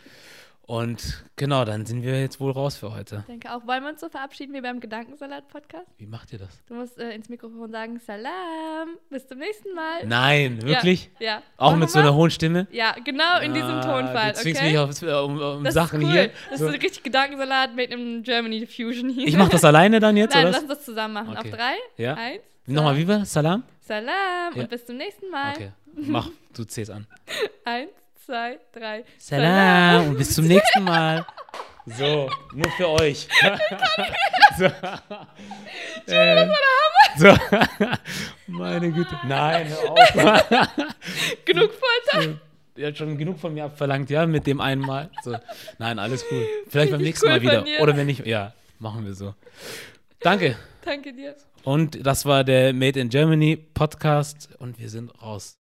Und genau, dann sind wir jetzt wohl raus für heute. Ich denke auch. Wollen wir uns so verabschieden wie beim Gedankensalat-Podcast? Wie macht ihr das? Du musst äh, ins Mikrofon sagen, Salam, bis zum nächsten Mal. Nein, wirklich? Ja. Auch Machen mit so wir? einer hohen Stimme? Ja, genau in diesem Ah, Tonfall, Du zwingst okay? mich auf, um, um das Sachen ist cool. hier. Das So. ist richtig Gedankensalat made in Germany Fusion hier. Ich mache das alleine dann jetzt, Nein, oder? lass uns das zusammen machen. Okay. Auf drei, Ja. eins, Nochmal, wie war Salam? Salam Ja. und bis zum nächsten Mal. Okay, mach, du zählst an. Eins, zwei, drei. Salam und bis zum nächsten Mal. So, nur für euch. so. Äh, so. Meine Güte. Nein, hör auf. Genug Folter. Ihr habt schon genug von mir abverlangt, ja, mit dem einen Mal. So. Nein, alles cool. Vielleicht beim nächsten cool Mal wieder. Oder wenn nicht, ja, machen wir so. Danke. Danke dir. Und das war der Made in Germany Podcast und wir sind raus.